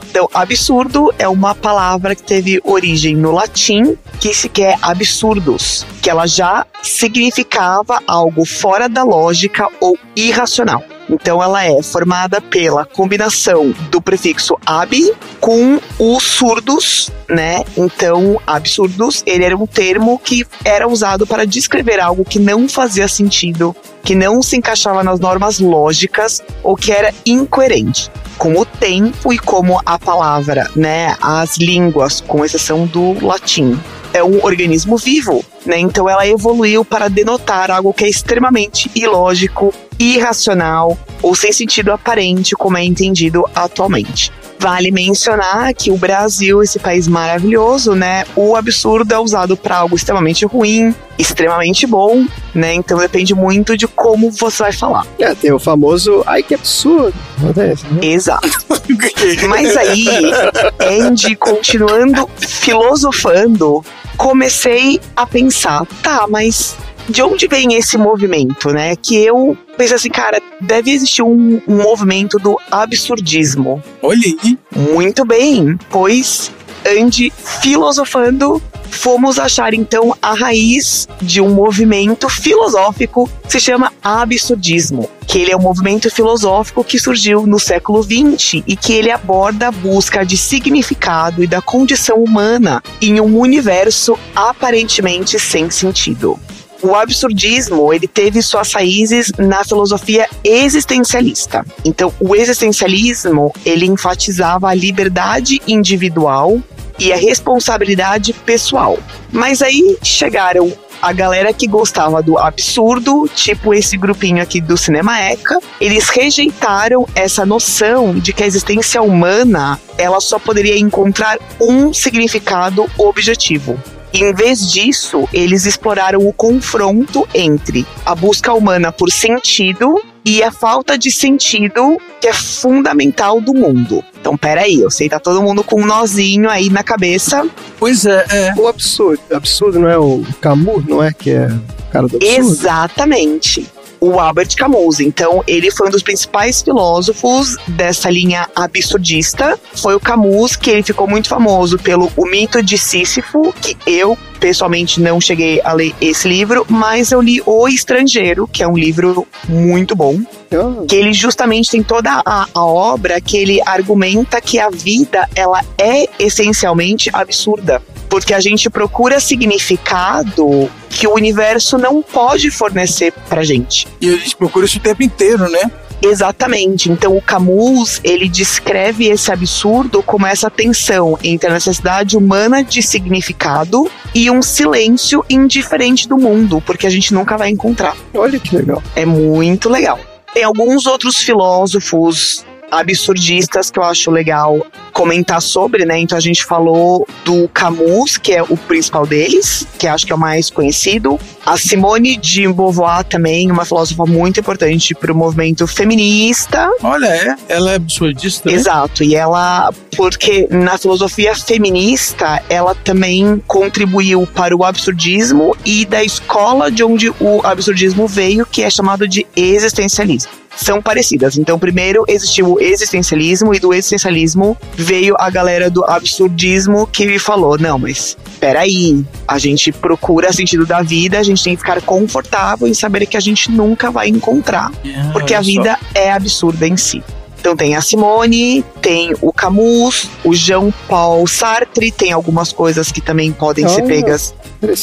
Então, absurdo é uma palavra que teve origem no latim, que se quer absurdos, que ela já significava algo fora da lógica ou irracional. Então, ela é formada pela combinação do prefixo ab com o surdos, né? Então, absurdos, ele era um termo que era usado para descrever algo que não fazia sentido, que não se encaixava nas normas lógicas ou que era incoerente como o tempo e como a palavra, né, as línguas, com exceção do latim. É um organismo vivo né? Então ela evoluiu para denotar algo que é extremamente ilógico, irracional ou sem sentido aparente, como é entendido atualmente. Vale mencionar que o Brasil, esse país maravilhoso, né? O absurdo é usado para algo extremamente ruim, extremamente bom, né? Então depende muito de como você vai falar. É, tem o famoso ai que absurdo. Exato. Mas aí, Andy, continuando filosofando, comecei a pensar, tá, mas de onde vem esse movimento, né? Que eu pensei assim, cara, deve existir um, um movimento do absurdismo. Olha aí. Muito bem, pois ande filosofando, fomos achar então a raiz de um movimento filosófico que se chama absurdismo, que ele é um movimento filosófico que surgiu no século XX e que ele aborda a busca de significado e da condição humana em um universo aparentemente sem sentido. O absurdismo, ele teve suas raízes na filosofia existencialista. Então, o existencialismo, ele enfatizava a liberdade individual e a responsabilidade pessoal. Mas aí chegaram a galera que gostava do absurdo, tipo esse grupinho aqui do Cinema Eca, eles rejeitaram essa noção de que a existência humana ela só poderia encontrar um significado objetivo. Em vez disso, eles exploraram o confronto entre a busca humana por sentido e a falta de sentido que é fundamental do mundo. Então, peraí, eu sei, tá todo mundo com um nozinho aí na cabeça. Pois é, é. O absurdo. Absurdo não é o Camus, não é? Que é o cara do absurdo? Exatamente o Albert Camus. Então, ele foi um dos principais filósofos dessa linha absurdista. Foi o Camus que ele ficou muito famoso pelo O Mito de Sísifo, que eu pessoalmente não cheguei a ler esse livro, mas eu li O Estrangeiro, que é um livro muito bom. Que ele justamente tem toda a, a obra que ele argumenta que a vida ela é essencialmente absurda porque a gente procura significado que o universo não pode fornecer pra gente. E a gente procura isso o tempo inteiro, né? Exatamente. Então o Camus, ele descreve esse absurdo como essa tensão entre a necessidade humana de significado e um silêncio indiferente do mundo, porque a gente nunca vai encontrar. Olha que legal. É muito legal. Tem alguns outros filósofos absurdistas que eu acho legal comentar sobre, né? Então a gente falou do Camus, que é o principal deles, que acho que é o mais conhecido. A Simone de Beauvoir também, uma filósofa muito importante para o movimento feminista. Olha, é, ela é absurdista. Né? Exato, e ela, porque na filosofia feminista, ela também contribuiu para o absurdismo e da escola de onde o absurdismo veio, que é chamado de existencialismo são parecidas. Então, primeiro existiu o existencialismo e do existencialismo veio a galera do absurdismo que falou: não, mas peraí, a gente procura sentido da vida, a gente tem que ficar confortável em saber que a gente nunca vai encontrar, Ah, porque a olha só. vida é absurda em si. Então tem a Simone, tem o Camus, o Jean-Paul Sartre, tem algumas coisas que também podem ser Olha, pegas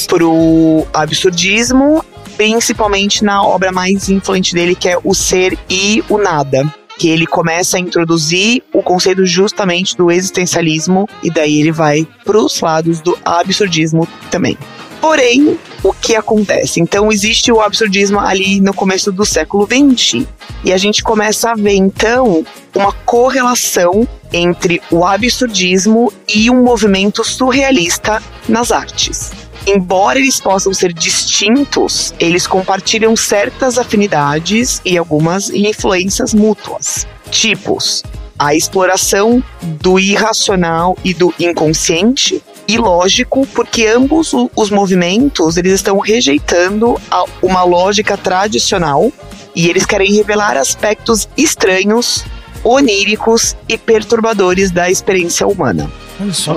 pro absurdismo, principalmente na obra mais influente dele, que é O Ser e o Nada. Que ele começa a introduzir o conceito justamente do existencialismo, e daí ele vai pros lados do absurdismo também. Porém, o que acontece? Então, existe o absurdismo ali no começo do século XX. E a gente começa a ver, então, uma correlação entre o absurdismo e um movimento surrealista nas artes. Embora eles possam ser distintos, eles compartilham certas afinidades e algumas influências mútuas. Tipos: a exploração do irracional e do inconsciente, e lógico, porque ambos os movimentos eles estão rejeitando uma lógica tradicional e eles querem revelar aspectos estranhos, oníricos e perturbadores da experiência humana. Olha só.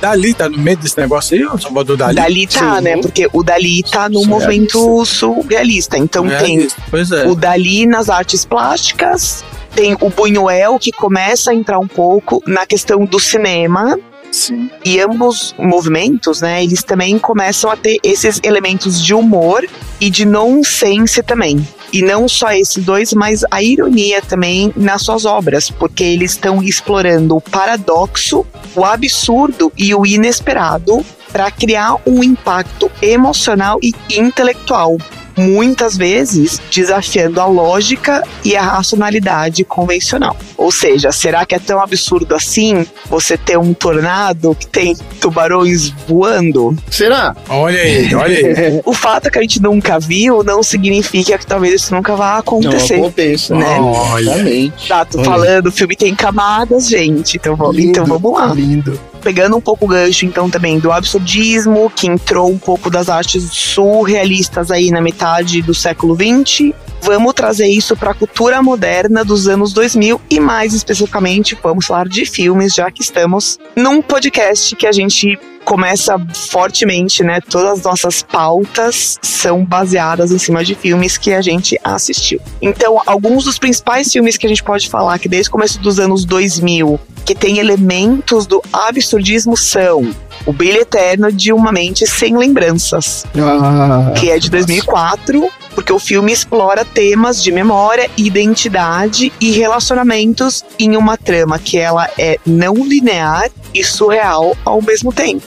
Dali tá no meio desse negócio aí, o Salvador Dali? Dali tá, Sim. né? Porque o Dali tá no movimento surrealista. Então Surrealista, Pois é. tem o Dali nas artes plásticas, tem o Buñuel que começa a entrar um pouco na questão do cinema. Sim. E ambos movimentos, né, eles também começam a ter esses elementos de humor e de nonsense também. E não só esses dois, mas a ironia também nas suas obras, porque eles estão explorando o paradoxo, o absurdo e o inesperado para criar um impacto emocional e intelectual muitas vezes desafiando a lógica e a racionalidade convencional. Ou seja, será que é tão absurdo assim você ter um tornado que tem tubarões voando? Será? Olha aí, olha aí. o fato que a gente nunca viu não significa que talvez isso nunca vá acontecer. Não aconteça. Né? Olha. Exatamente. Tá, tô falando, o filme tem camadas, gente. Então, vamos, então vamos lá. Lindo. Pegando um pouco o gancho, então, também do absurdismo, que entrou um pouco das artes surrealistas aí na metade do século XX. Vamos trazer isso para a cultura moderna dos anos 2000 e mais especificamente vamos falar de filmes, já que estamos num podcast que a gente começa fortemente, né? Todas as nossas pautas são baseadas em cima de filmes que a gente assistiu. Então, alguns dos principais filmes que a gente pode falar que desde o começo dos anos 2000 que tem elementos do absurdismo são O Brilho Eterno de Uma Mente Sem Lembranças, Ah, que é de 2004, porque o filme explora temas de memória, identidade e relacionamentos em uma trama que ela é não linear e surreal ao mesmo tempo.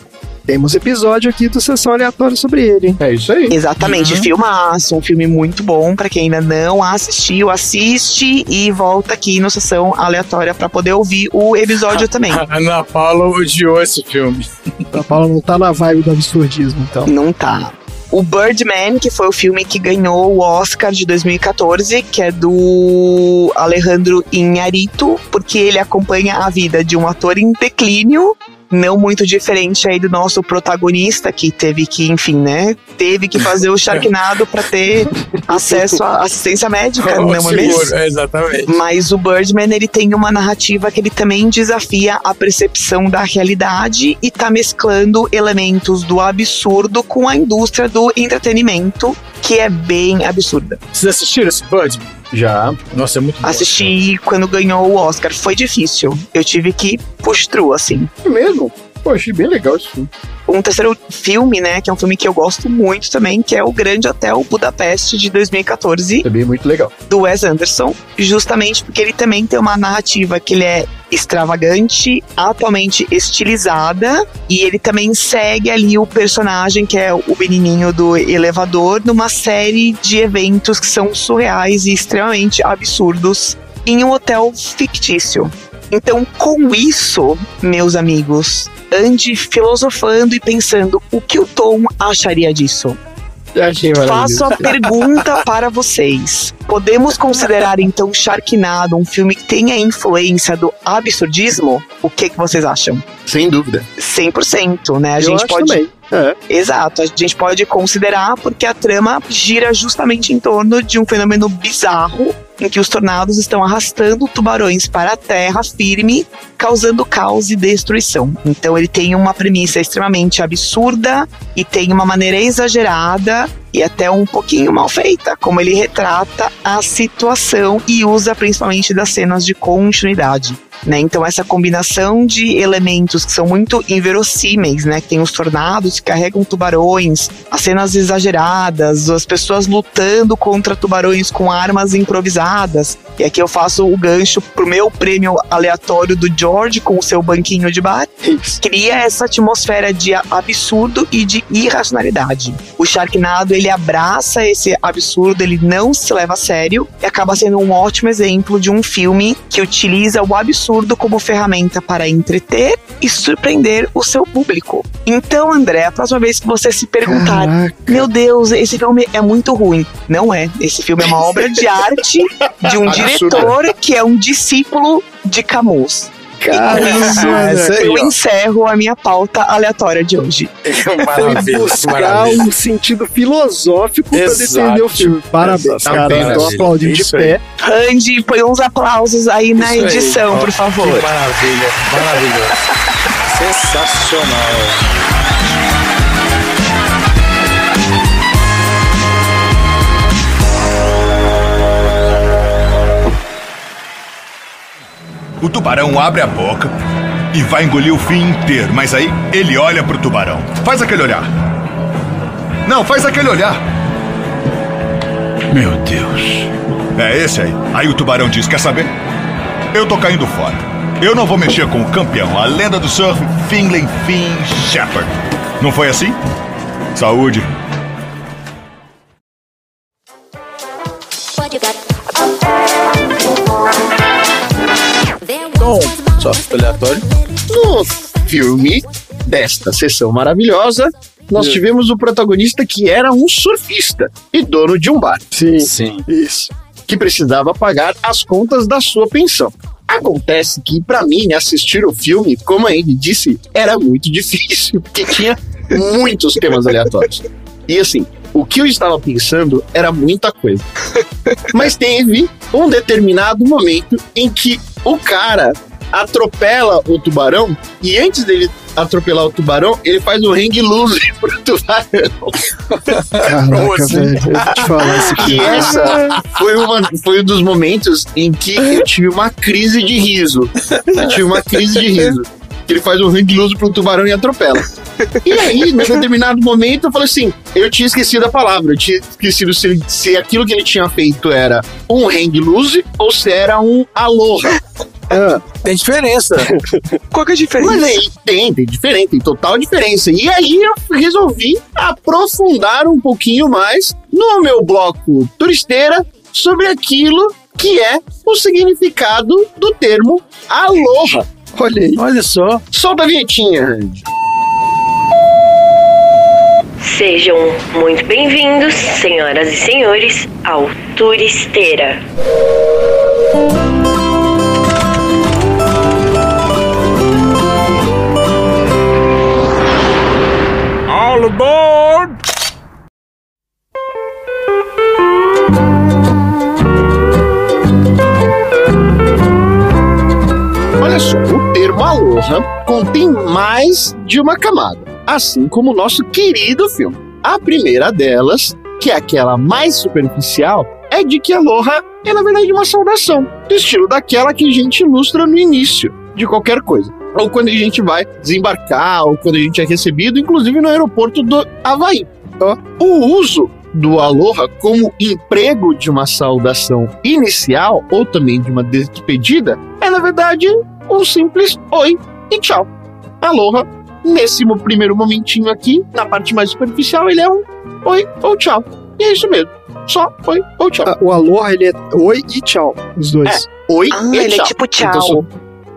temos episódio aqui do Sessão Aleatória sobre ele, hein? É isso aí. Exatamente, filmaço, um filme muito bom pra quem ainda não assistiu, assiste e volta aqui no sessão aleatória pra poder ouvir o episódio também. A Ana Paula odiou esse filme. A Paula não tá na vibe do absurdismo, então. Não tá. O Birdman, que foi o filme que ganhou o Oscar de 2014, que é do Alejandro Inharito, porque ele acompanha a vida de um ator em declínio, não muito diferente aí do nosso protagonista, que teve que, enfim, né, teve que fazer o Sharknado para ter acesso à assistência médica, não é mesmo? É, exatamente. Mas o Birdman, ele tem uma narrativa que ele também desafia a percepção da realidade e tá mesclando elementos do absurdo com a indústria do entretenimento, que é bem absurda. Vocês assistiram esse Birdman? Já. Nossa, é muito bom. Assisti quando ganhou o Oscar, foi difícil. Eu tive que push through, assim. É mesmo? Pô, achei bem legal esse filme. Um terceiro filme, né, que é um filme que eu gosto muito também, que é o Grande Hotel Budapeste de 2014, Também muito legal. do Wes Anderson, justamente porque ele também tem uma narrativa que ele é extravagante, atualmente estilizada, e ele também segue ali o personagem que é o menininho do elevador numa série de eventos que são surreais e extremamente absurdos em um hotel fictício. Então, com isso, meus amigos, ande filosofando e pensando o que o Tom acharia disso. Achei Faço a pergunta para vocês. Podemos considerar então Sharknado um filme que tem a influência do absurdismo? O que, que vocês acham? Sem dúvida. 100%, né? A Eu gente acho pode também. É. Exato, a gente pode considerar porque a trama gira justamente em torno de um fenômeno bizarro em que os tornados estão arrastando tubarões para a terra firme, causando caos e destruição. Então ele tem uma premissa extremamente absurda e tem uma maneira exagerada e até um pouquinho mal feita, como ele retrata a situação e usa principalmente das cenas de continuidade. Né? Então essa combinação de elementos que são muito inverossímeis, né? Que tem os tornados que carregam tubarões, as cenas exageradas, as pessoas lutando contra tubarões com armas improvisadas. E aqui eu faço o gancho pro meu prêmio aleatório do George com o seu banquinho de bar. Cria essa atmosfera de absurdo e de irracionalidade. O Sharknado ele abraça esse absurdo, ele não se leva a sério e acaba sendo um ótimo exemplo de um filme que utiliza o absurdo como ferramenta para entreter e surpreender o seu público. Então, André, a próxima vez que você se perguntar, meu Deus, esse filme é muito ruim. Não é. Esse filme é uma obra de arte de um diretor que é um discípulo de Camus. Isso, velho. eu encerro a minha pauta aleatória de hoje. Maravilha, buscar maravilha. um sentido filosófico pra Exato. defender o filme. Parabéns, Exato. cara. Apenas. Tô aplaudindo de aí. pé. Randy, põe uns aplausos aí na Isso aí. edição, Ó, por favor. Que maravilha, maravilhoso. Sensacional. O tubarão abre a boca e vai engolir o fim inteiro, mas aí ele olha pro tubarão. Faz aquele olhar. Não, faz aquele olhar. Meu Deus. É esse aí. Aí o tubarão diz: Quer saber? Eu tô caindo fora. Eu não vou mexer com o campeão, a lenda do surf, Finlay Finn Shepard. Não foi assim? Saúde. Sócio aleatório. No filme desta sessão maravilhosa, nós É. tivemos o protagonista que era um surfista e dono de um bar. Sim. Sim. Isso. Que precisava pagar as contas da sua pensão. Acontece que, pra mim, assistir o filme, como a Andy disse, era muito difícil, porque tinha muitos temas aleatórios. E assim, o que eu estava pensando era muita coisa. Mas teve um determinado momento em que o cara atropela o tubarão e antes dele atropelar o tubarão, ele faz um hang loose pro tubarão. Caraca, velho. Eu vou te falar esse E filme. essa foi, uma, foi um dos momentos em que eu tive uma crise de riso. Eu tive uma crise de riso. Que ele faz um hang loose pro tubarão e atropela. E aí, num determinado momento, eu falei assim: eu tinha esquecido a palavra, eu tinha esquecido se, ele- se aquilo que ele tinha feito era um hang loose ou se era um aloha. Tem diferença. Qual que é a diferença? Mas aí tem, tem diferente, tem total diferença. E aí eu resolvi aprofundar um pouquinho mais no meu bloco turisteira sobre aquilo que é o significado do termo aloha. Olha aí. Olha só. Solta a vinhetinha, Randy. Sejam muito bem-vindos, senhoras e senhores, ao Turisteira. All aboard! Olha só, o termo aloha contém mais de uma camada, assim como o nosso querido filme. A primeira delas, que é aquela mais superficial, é de que aloha é na verdade uma saudação, do estilo daquela que a gente ilustra no início de qualquer coisa. Ou quando a gente vai desembarcar, ou quando a gente é recebido, inclusive no aeroporto do Havaí. O uso do aloha como emprego de uma saudação inicial ou também de uma despedida é, na verdade, um simples oi e tchau. Aloha, nesse primeiro momentinho aqui, na parte mais superficial, ele é um oi ou tchau. E é isso mesmo. Só oi ou tchau. Ah, O Aloha, ele é oi e tchau. Os dois. Oi Ah, e ele é tchau. tipo tchau. Então,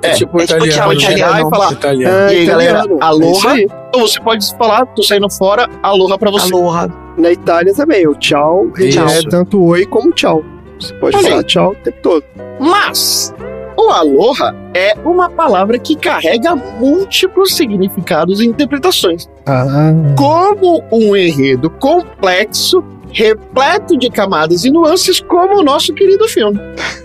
É, tipo é tipo italiano. tchau, né? italiano. e falar, Italiano. Ah, e aí, galera. É aloha. Ou você pode falar, tô saindo fora, aloha pra você. Aloha. Na Itália também, o tchau, ele é tanto oi como tchau. Você pode Olha falar aí. tchau o tempo todo. Mas o aloha é uma palavra que carrega múltiplos significados e interpretações. Ah, como um enredo complexo, repleto de camadas e nuances, como o nosso querido filme.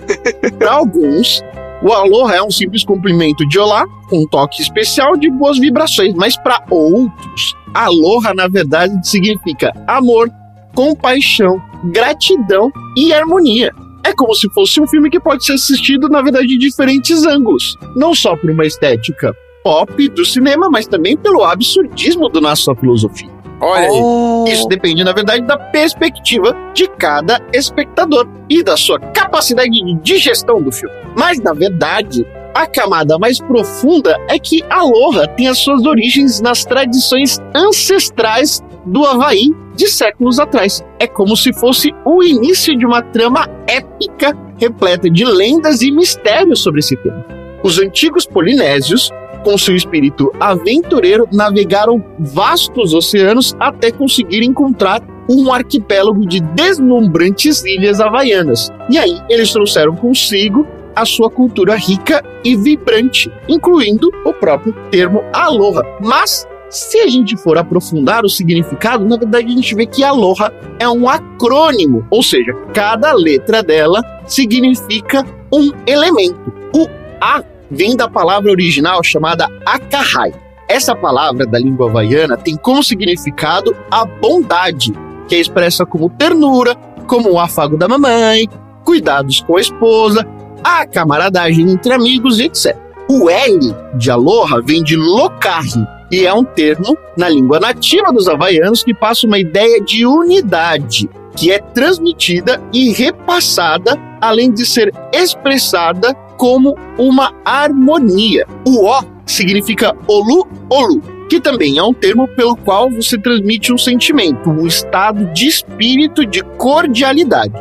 Para alguns, o aloha é um simples cumprimento de olá, com um toque especial de boas vibrações, mas para outros, aloha na verdade significa amor, compaixão, gratidão e harmonia. É como se fosse um filme que pode ser assistido, na verdade, de diferentes ângulos. Não só por uma estética pop do cinema, mas também pelo absurdismo da nossa filosofia. Olha aí. Oh, Isso depende, na verdade, da perspectiva de cada espectador e da sua capacidade de digestão do filme. Mas, na verdade, a camada mais profunda é que Aloha tem as suas origens nas tradições ancestrais do Havaí de séculos atrás. É como se fosse o início de uma trama épica repleta de lendas e mistérios sobre esse tema. Os antigos polinésios com seu espírito aventureiro, navegaram vastos oceanos até conseguir encontrar um arquipélago de deslumbrantes ilhas havaianas. E aí eles trouxeram consigo a sua cultura rica e vibrante, incluindo o próprio termo aloha. Mas se a gente for aprofundar o significado, na verdade a gente vê que aloha é um acrônimo, ou seja, cada letra dela significa um elemento. O A vem da palavra original chamada akahai. Essa palavra da língua havaiana tem como significado a bondade, que é expressa como ternura, como o afago da mamãe, cuidados com a esposa, a camaradagem entre amigos, etc. O L de aloha vem de lokahi e é um termo na língua nativa dos havaianos que passa uma ideia de unidade, que é transmitida e repassada, além de ser expressada como uma harmonia. O O significa olu, olu, que também é um termo pelo qual você transmite um sentimento, um estado de espírito de cordialidade.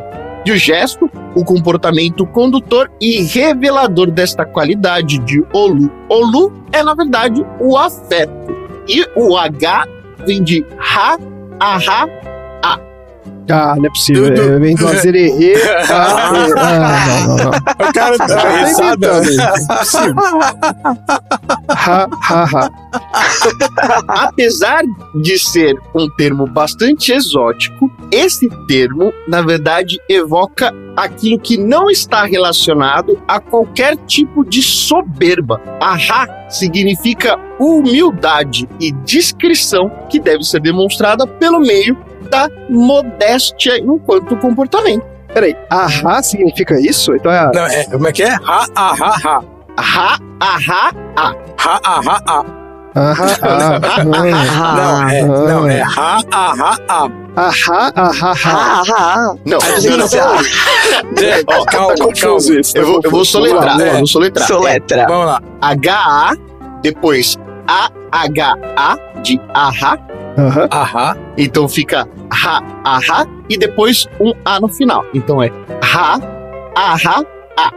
E o gesto, o comportamento condutor e revelador desta qualidade de Olu. Olu é, na verdade, o afeto. E o H vem de ha, aha. Ah, não é possível. É, vem do azererê. Ah, é, ah, não, não, não. O cara tá risada. inventando. Ha, ha, ha. Apesar de ser um termo bastante exótico, esse termo, na verdade, evoca aquilo que não está relacionado a qualquer tipo de soberba. Ahá significa humildade e discrição que deve ser demonstrada pelo meio da modéstia enquanto comportamento. Peraí, ahá significa isso? Então é. Não, é, como é que é? Ha, ah, ha, ha. Ha, ahá. Ha, ah, ha, ha. Ahá, ah, Não, é, não, é ha, ah, ha, ha. Ahá, ahá, ahá. Ah, ah, Não, ah. não, não. É, Ó, calma, tá confuso calma. isso, Eu vou, eu vou soletrar, eu vou soletrar. Soletra. Vamos lá. H-A, depois A-H-A de ahá, Aham. Ahá. então fica ha, ahá, e depois um A no final. Então é ha, ahá, a.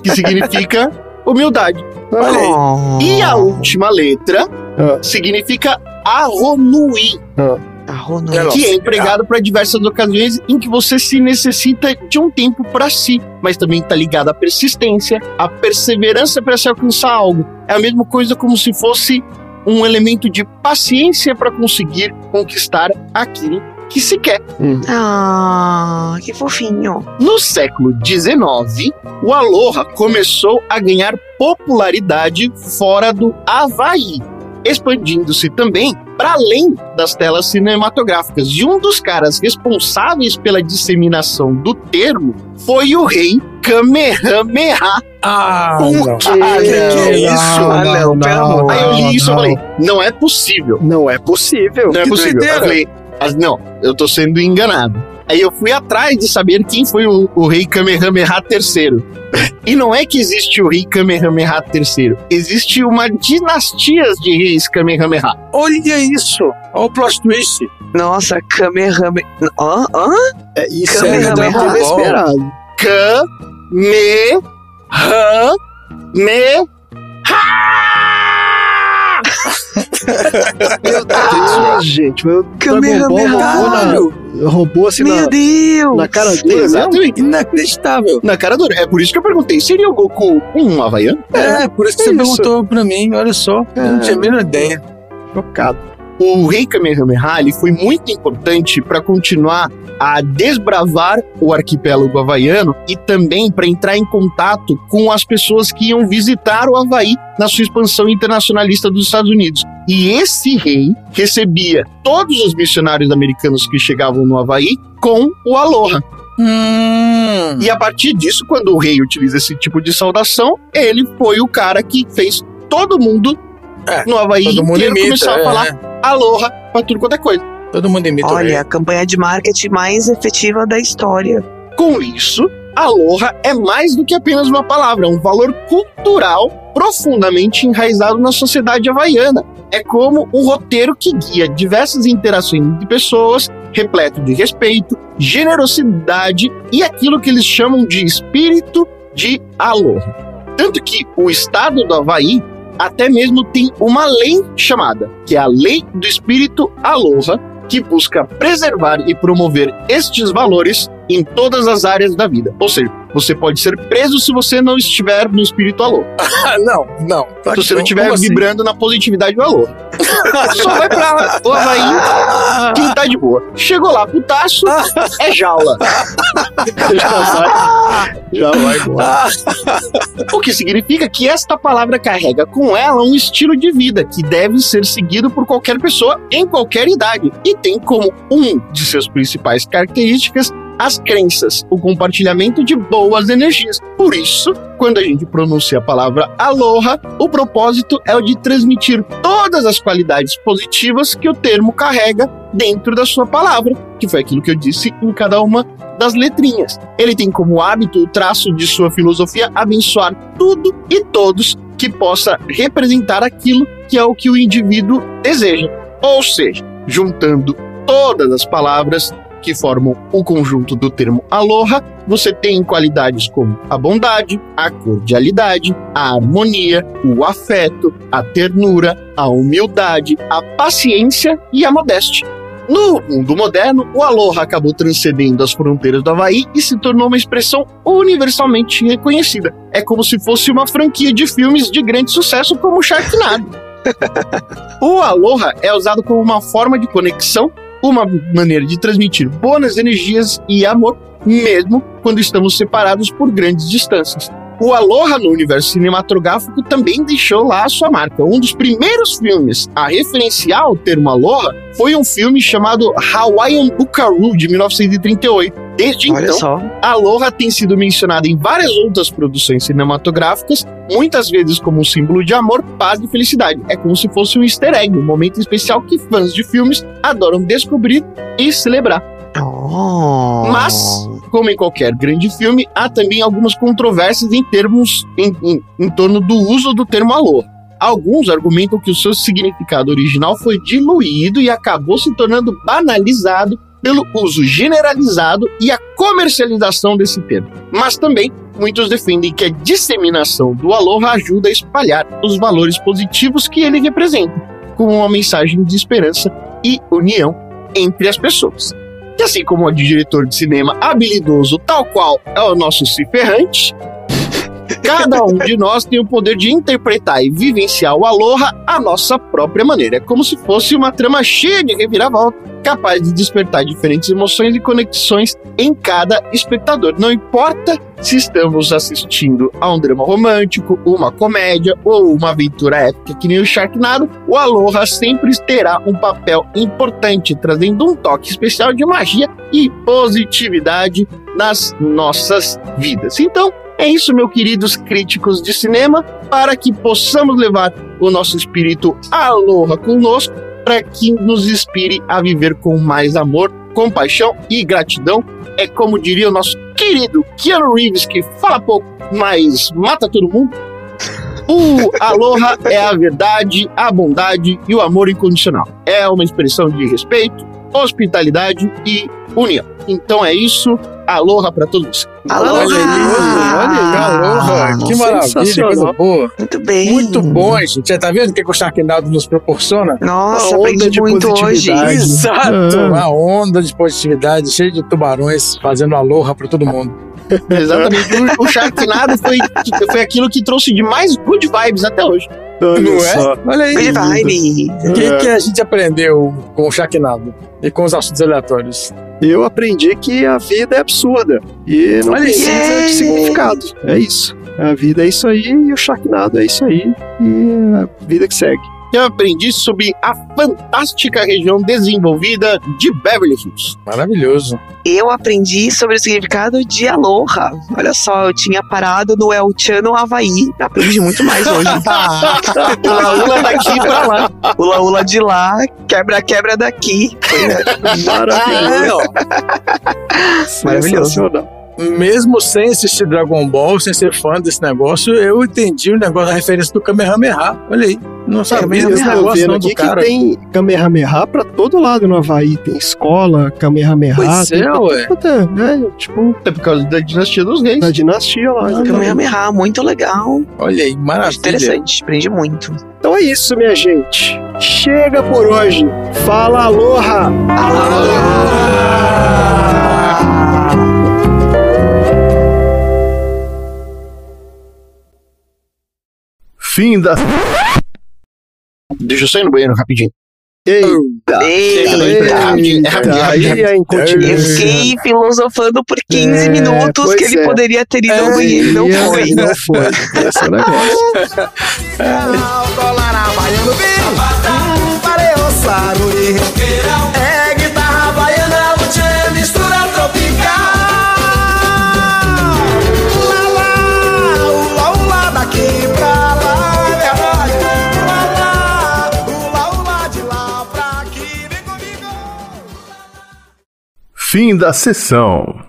que significa humildade. Olha aí. Oh. E a última letra Ah. significa arronui. É, que é empregado para diversas ocasiões em que você se necessita de um tempo para si, mas também está ligado à persistência, à perseverança para se alcançar algo. É a mesma coisa como se fosse um elemento de paciência para conseguir conquistar aquilo que se quer. Ah, que fofinho. No século XIX, o Aloha começou a ganhar popularidade fora do Havaí, expandindo-se também para além das telas cinematográficas. E um dos caras responsáveis pela disseminação do termo foi o rei Kamehameha. Ah, O não. quê? Ah, que é isso? Ah, não, pelo amor. Aí eu li isso e não. falei, não é possível. Não é possível. Não é Que possível. Eu falei, "Mas não, eu tô sendo enganado. Aí eu fui atrás de saber quem foi o, o rei Kamehameha III. E não é que existe o rei Kamehameha III. Existe uma dinastia de reis Kamehameha. Olha isso. Olha o plot twist. Nossa, Kamehameha. Hã? Hã? É, isso Kamehameha. é Ball esperado. Kamehameha. Meu Deus, gente. Meu Kamehameha. roubou, na, roubou assim Meu na, Deus! na cara dele. Exatamente. Inacreditável. Na cara dura. É por isso que eu perguntei: seria o Goku um havaiano? É, por isso que é você isso. perguntou pra mim, olha só. Eu não tinha a menor ideia. Chocado. O rei Kamehameha ele foi muito importante para continuar a desbravar o arquipélago havaiano e também para entrar em contato com as pessoas que iam visitar o Havaí na sua expansão internacionalista dos Estados Unidos. E esse rei recebia todos os missionários americanos que chegavam no Havaí com o Aloha. Hum. E a partir disso, quando o rei utiliza esse tipo de saudação, ele foi o cara que fez todo mundo É, no Havaí Todo mundo inteiro imita. começar a é, falar é. Aloha pra tudo quanto é coisa. Todo mundo imita Olha, a campanha de marketing mais efetiva da história. Com isso, aloha é mais do que apenas uma palavra, é um valor cultural profundamente enraizado na sociedade havaiana. É como um roteiro que guia diversas interações de pessoas, repleto de respeito, generosidade e aquilo que eles chamam de espírito de aloha. Tanto que o estado do Havaí até mesmo tem uma lei chamada, que é a Lei do Espírito Aloha, que busca preservar e promover estes valores em todas as áreas da vida. Ou seja, você pode ser preso se você não estiver no espírito alô. Ah, não, não. Se você não estiver assim? vibrando na positividade do alô. Só vai pra o Havaí quem tá de boa. Chegou lá, putaço, é jaula. Já vai. Já vai embora. O que significa que esta palavra carrega com ela um estilo de vida que deve ser seguido por qualquer pessoa em qualquer idade e tem como um de seus principais características as crenças, o compartilhamento de boas energias. Por isso, quando a gente pronuncia a palavra aloha, o propósito é o de transmitir todas as qualidades positivas que o termo carrega dentro da sua palavra, que foi aquilo que eu disse em cada uma das letrinhas. Ele tem como hábito o traço de sua filosofia abençoar tudo e todos que possa representar aquilo que é o que o indivíduo deseja. Ou seja, juntando todas as palavras que formam o conjunto do termo aloha, você tem qualidades como a bondade, a cordialidade, a harmonia, o afeto, a ternura, a humildade, a paciência e a modéstia. No mundo moderno, o aloha acabou transcendendo as fronteiras do Havaí e se tornou uma expressão universalmente reconhecida. É como se fosse uma franquia de filmes de grande sucesso como Sharknado. o aloha é usado como uma forma de conexão uma maneira de transmitir boas energias e amor, mesmo quando estamos separados por grandes distâncias. O Aloha no universo cinematográfico também deixou lá a sua marca. Um dos primeiros filmes a referenciar o termo Aloha foi um filme chamado Hawaiian Buckaroo, de 1938. Desde Olha então, só. Aloha tem sido mencionada em várias outras produções cinematográficas, muitas vezes como um símbolo de amor, paz e felicidade. É como se fosse um easter egg, um momento especial que fãs de filmes adoram descobrir e celebrar. Mas, como em qualquer grande filme, há também algumas controvérsias em termos em, em, em torno do uso do termo aloha. Alguns argumentam que o seu significado original foi diluído e acabou se tornando banalizado pelo uso generalizado e a comercialização desse termo. Mas também muitos defendem que a disseminação do aloha ajuda a espalhar os valores positivos que ele representa, como uma mensagem de esperança e união entre as pessoas. E assim como o diretor de cinema habilidoso, tal qual é o nosso Ciferrante, cada um de nós tem o poder de interpretar e vivenciar o Aloha à nossa própria maneira. É como se fosse uma trama cheia de reviravolta, capaz de despertar diferentes emoções e conexões em cada espectador. Não importa se estamos assistindo a um drama romântico, uma comédia ou uma aventura épica que nem o Sharknado, o Aloha sempre terá um papel importante, trazendo um toque especial de magia e positividade nas nossas vidas. Então, é isso, meus queridos críticos de cinema, para que possamos levar o nosso espírito aloha conosco, para que nos inspire a viver com mais amor, compaixão e gratidão. É como diria o nosso querido Keanu Reeves, que fala pouco, mas mata todo mundo. O aloha é a verdade, a bondade e o amor incondicional. É uma expressão de respeito, hospitalidade e união. Então é isso. Aloha para todos. Aloha! Olha aí, olha aí, aloha. que maravilha, coisa boa. Muito bem. Muito bom, gente. Você tá vendo o que o Sharknado nos proporciona? Nossa, Uma onda aprendi de muito hoje. positividade. Exato! Ah. Uma onda de positividade, cheia de tubarões fazendo aloha pra todo mundo. Exatamente. O, o Sharknado foi, foi aquilo que trouxe de mais good vibes até hoje. Olha Não é? Olha aí. Good vibe. O que, que a gente aprendeu com o Sharknado e com os assuntos aleatórios? Eu aprendi que a vida é absurda e não Olha precisa de significado. É isso. A vida é isso aí e o Sharknado é isso aí e a vida que segue. Eu aprendi sobre a fantástica região desenvolvida de Beverly Hills. Maravilhoso. Eu aprendi sobre o significado de aloha. Olha só, eu tinha parado no El Chano Havaí. Aprendi muito mais hoje. Ula ula daqui pra lá. Ula ula de lá, quebra-quebra daqui. Maravilhoso. Maravilhoso. Mesmo sem assistir Dragon Ball, sem ser fã desse negócio, eu entendi o negócio, a referência do Kamehameha. Olha aí. Não sabia Eu desse negócio não aqui que cara. tem Kamehameha pra todo lado no Havaí. Tem escola, Kamehameha. Pois tem é, pra ué. é, tipo, É por causa da dinastia dos reis. da dinastia lá. exatamente. Kamehameha, muito legal. Olha aí, maravilha. Interessante, aprendi muito. Então é isso, minha gente. Chega por hoje. Fala aloha! Fim da. Deixa eu sair no banheiro rapidinho. Eita! Eita. É rapidinho, é rapidinho, é rapidinho. É incontinência. Eu fiquei filosofando por 15 É, minutos que ele é. poderia ter ido ao banheiro e não E foi. Não foi. Esse é o negócio. É Fim da sessão.